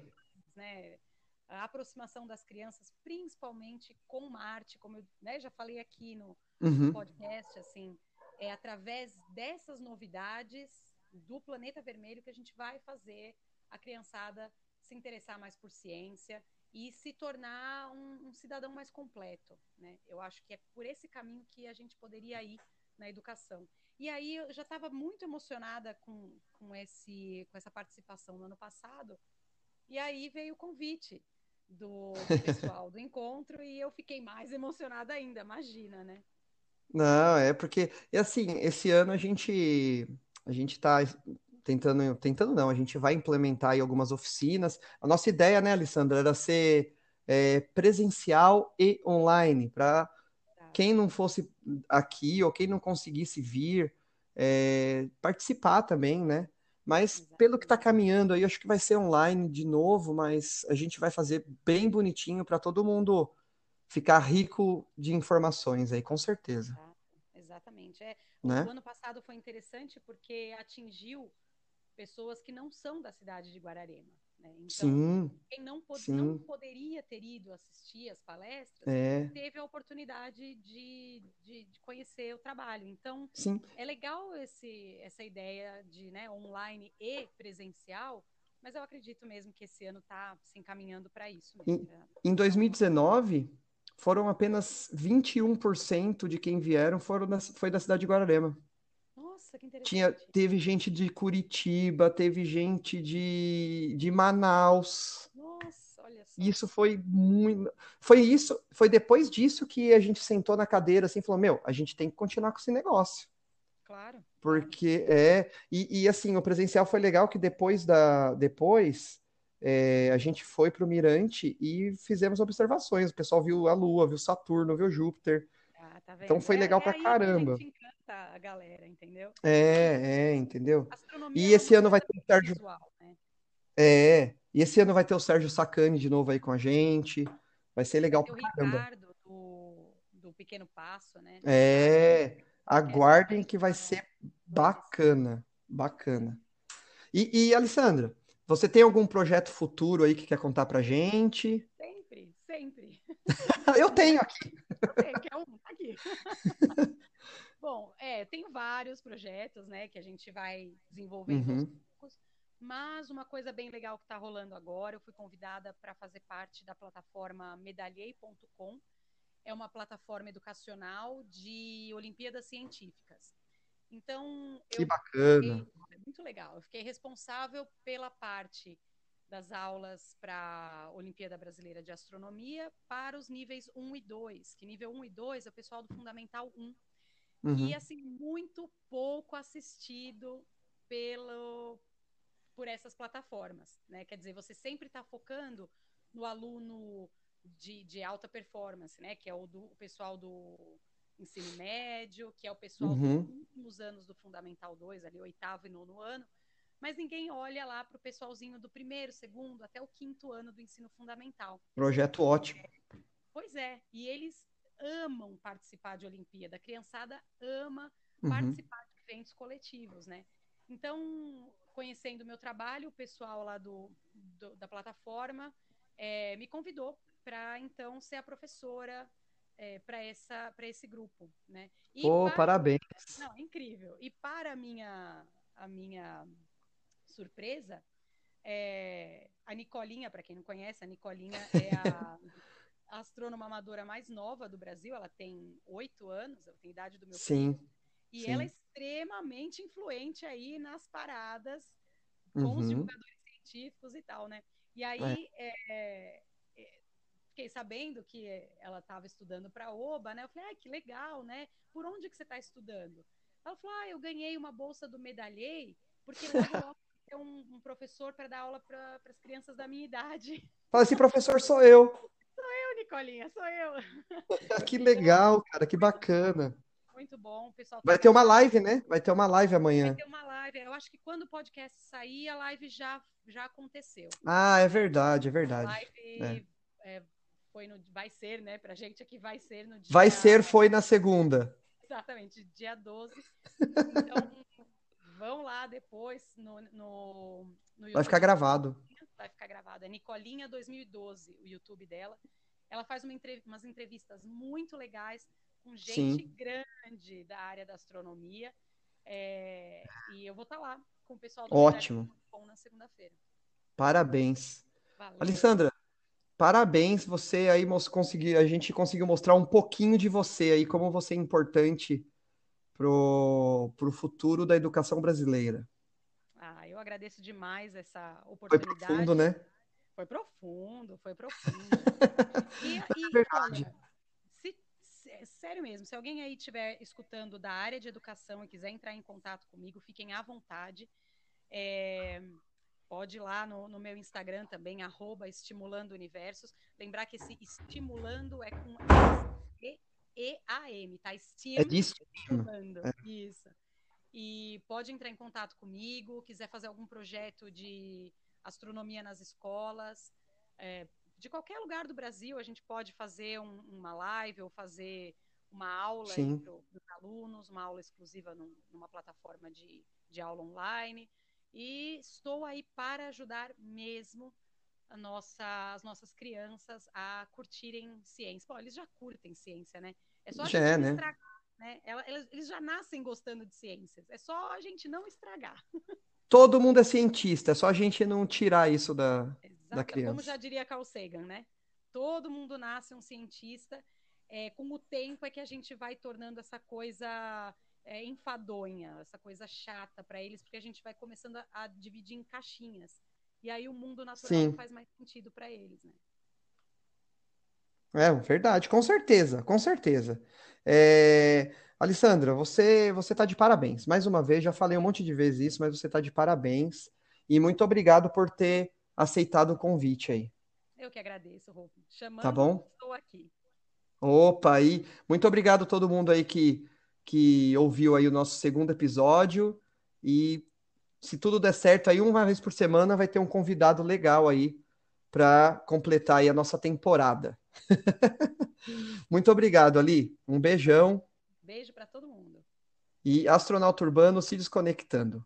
Né? A aproximação das crianças, principalmente com Marte, como eu né, já falei aqui no, uhum. no podcast, assim, é através dessas novidades do planeta vermelho que a gente vai fazer a criançada se interessar mais por ciência e se tornar um, um, cidadão mais completo, né? Eu acho que é por esse caminho que a gente poderia ir na educação. E aí eu já estava muito emocionada com, com, esse, com essa participação no ano passado, e aí veio o convite do, do pessoal do encontro e eu fiquei mais emocionada ainda, imagina, né? Não, é porque, e assim, esse ano a gente a gente está tentando, tentando não, a gente vai implementar aí algumas oficinas. A nossa ideia, né, Alessandra, era ser é, presencial e online, para. Quem não fosse aqui ou quem não conseguisse vir, é, participar também, né? Mas Exatamente. pelo que está caminhando aí, acho que vai ser online de novo, mas a gente vai fazer bem bonitinho para todo mundo ficar rico de informações aí, com certeza. Exatamente. É, né? O ano passado foi interessante porque atingiu pessoas que não são da cidade de Guararema. Né? Então, sim, quem não, sim. não poderia ter ido assistir as palestras, é. teve a oportunidade de, de, de, conhecer o trabalho. Então, sim. é legal esse, essa ideia de né, online e presencial, mas eu acredito mesmo que esse ano está se encaminhando para isso. Mesmo, em, em 2019, foram apenas 21% de quem vieram foram da, foi da cidade de Guararema. Nossa, que interessante. Tinha, teve gente de Curitiba, teve gente de, de Manaus. Nossa, olha só. Isso foi muito. Foi isso, foi depois disso que a gente sentou na cadeira assim e falou: Meu, a gente tem que continuar com esse negócio. Claro. Porque é. E, e assim, o presencial foi legal que depois da. Depois. É, a gente foi para o Mirante e fizemos observações. O pessoal viu a Lua, viu Saturno, viu Júpiter. Ah, tá então foi legal é, pra caramba. Que a galera, entendeu? É, é, entendeu? e esse é ano vai ter o Sérgio. Visual, né? É, e esse ano vai ter o Sérgio Sacani de novo aí com a gente. Vai ser legal pra caramba. O Ricardo do, do Pequeno Passo, né? É, aguardem que vai ser bacana, bacana. E, e Alessandra, você tem algum projeto futuro aí que quer contar pra gente? Sempre, sempre. Eu tenho aqui. Tem, quer um? Tá aqui. Bom, é, tem vários projetos, né, que a gente vai desenvolvendo uhum. aos poucos. Mas uma coisa bem legal que está rolando agora, eu fui convidada para fazer parte da plataforma medalhei.com. É uma plataforma educacional de Olimpíadas Científicas. Então, que bacana. Fiquei, é muito legal. Eu fiquei responsável pela parte das aulas para a Olimpíada Brasileira de Astronomia para os níveis 1 e 2, que nível 1 e 2 é o pessoal do Fundamental 1 uhum. e assim muito pouco assistido pelo por essas plataformas, né? Quer dizer, você sempre está focando no aluno de, de, alta performance, né? Que é o, do, o pessoal do ensino médio, que é o pessoal uhum. dos últimos anos do Fundamental 2, ali oitavo e nono ano, mas ninguém olha lá para o pessoalzinho do primeiro, segundo, até o quinto ano do ensino fundamental. Projeto ótimo. Pois é, e eles amam participar de Olimpíada. A criançada ama uhum. participar de eventos coletivos, né? Então, conhecendo o meu trabalho, o pessoal lá do, do da plataforma é, me convidou para então ser a professora é, para essa para esse grupo, né? E oh, para... parabéns! Não, incrível. E para a minha a minha surpresa, é, a Nicolinha, para quem não conhece, a Nicolinha é a astrônoma amadora mais nova do Brasil, ela tem oito anos, ela tem idade do meu sim, filho. E sim. ela é extremamente influente aí nas paradas com uhum. os divulgadores científicos e tal, né? E aí é. É, é fiquei sabendo que ela estava estudando para a OBA, né? Eu falei, ah, que legal, né? Por onde que você está estudando? Ela falou, ah, eu ganhei uma bolsa do Medalhei, porque logo, ter um, um professor para dar aula para as crianças da minha idade. Fala assim, professor, sou eu. Nicolinha, sou eu. que legal, cara, que bacana. Muito bom, pessoal. Vai ter uma live, né? Vai ter uma live amanhã. Vai ter uma live. Eu acho que quando o podcast sair, a live já, já aconteceu. Ah, é verdade, é verdade. A live é. É, foi no, vai ser, né? Pra gente aqui vai ser no dia. Vai ser, foi na segunda. Exatamente, dia 12. Então, vão lá depois no, no, no YouTube. Vai ficar gravado. Vai ficar gravado. É Nicolinha 2012, o YouTube dela. Ela faz uma entrev umas entrevistas muito legais com gente Sim. grande da área da astronomia. É, e eu vou estar tá lá com o pessoal do Ótimo. na segunda-feira. Parabéns. Valeu. Alessandra, parabéns. Você aí conseguiu, a gente conseguiu mostrar um pouquinho de você aí, como você é importante pro, pro futuro da educação brasileira. Ah, eu agradeço demais essa oportunidade. Foi profundo, né? Foi profundo, foi profundo. e, e, é verdade. Olha, é sério mesmo, se alguém aí estiver escutando da área de educação e quiser entrar em contato comigo, fiquem à vontade. É, pode ir lá no, no, meu Instagram também, arroba Estimulando Universos. Lembrar que esse estimulando é com E-A-M, tá? Estim é estimulando. É. Isso. E pode entrar em contato comigo, quiser fazer algum projeto de astronomia nas escolas, é, de qualquer lugar do Brasil, a gente pode fazer um, uma live ou fazer uma aula para os alunos, uma aula exclusiva num, numa plataforma de, de aula online. E estou aí para ajudar mesmo nossa, as nossas crianças a curtirem ciência. Bom, eles já curtem ciência, né? É só a já gente é, né? estragar, né? Eles já nascem gostando de ciências. É só a gente não estragar. Todo mundo é cientista, é só a gente não tirar isso da, da criança. Como já diria Carl Sagan, né? Todo mundo nasce um cientista. É, com o tempo é que a gente vai tornando essa coisa é, enfadonha, essa coisa chata para eles, porque a gente vai começando a, a, dividir em caixinhas. E aí o mundo natural Sim. faz mais sentido para eles, né? É, verdade, com certeza, com certeza. É... Alessandra, você você está de parabéns. Mais uma vez, já falei um monte de vezes isso, mas você está de parabéns. E muito obrigado por ter aceitado o convite aí. Eu que agradeço, Rô. Chamando, tá bom? estou aqui. Opa, aí. Muito obrigado a todo mundo aí que, que ouviu aí o nosso segundo episódio. E se tudo der certo, aí uma vez por semana vai ter um convidado legal aí para completar aí a nossa temporada. Muito obrigado, Ali. Um beijão. Beijo para todo mundo. E astronauta urbano se desconectando.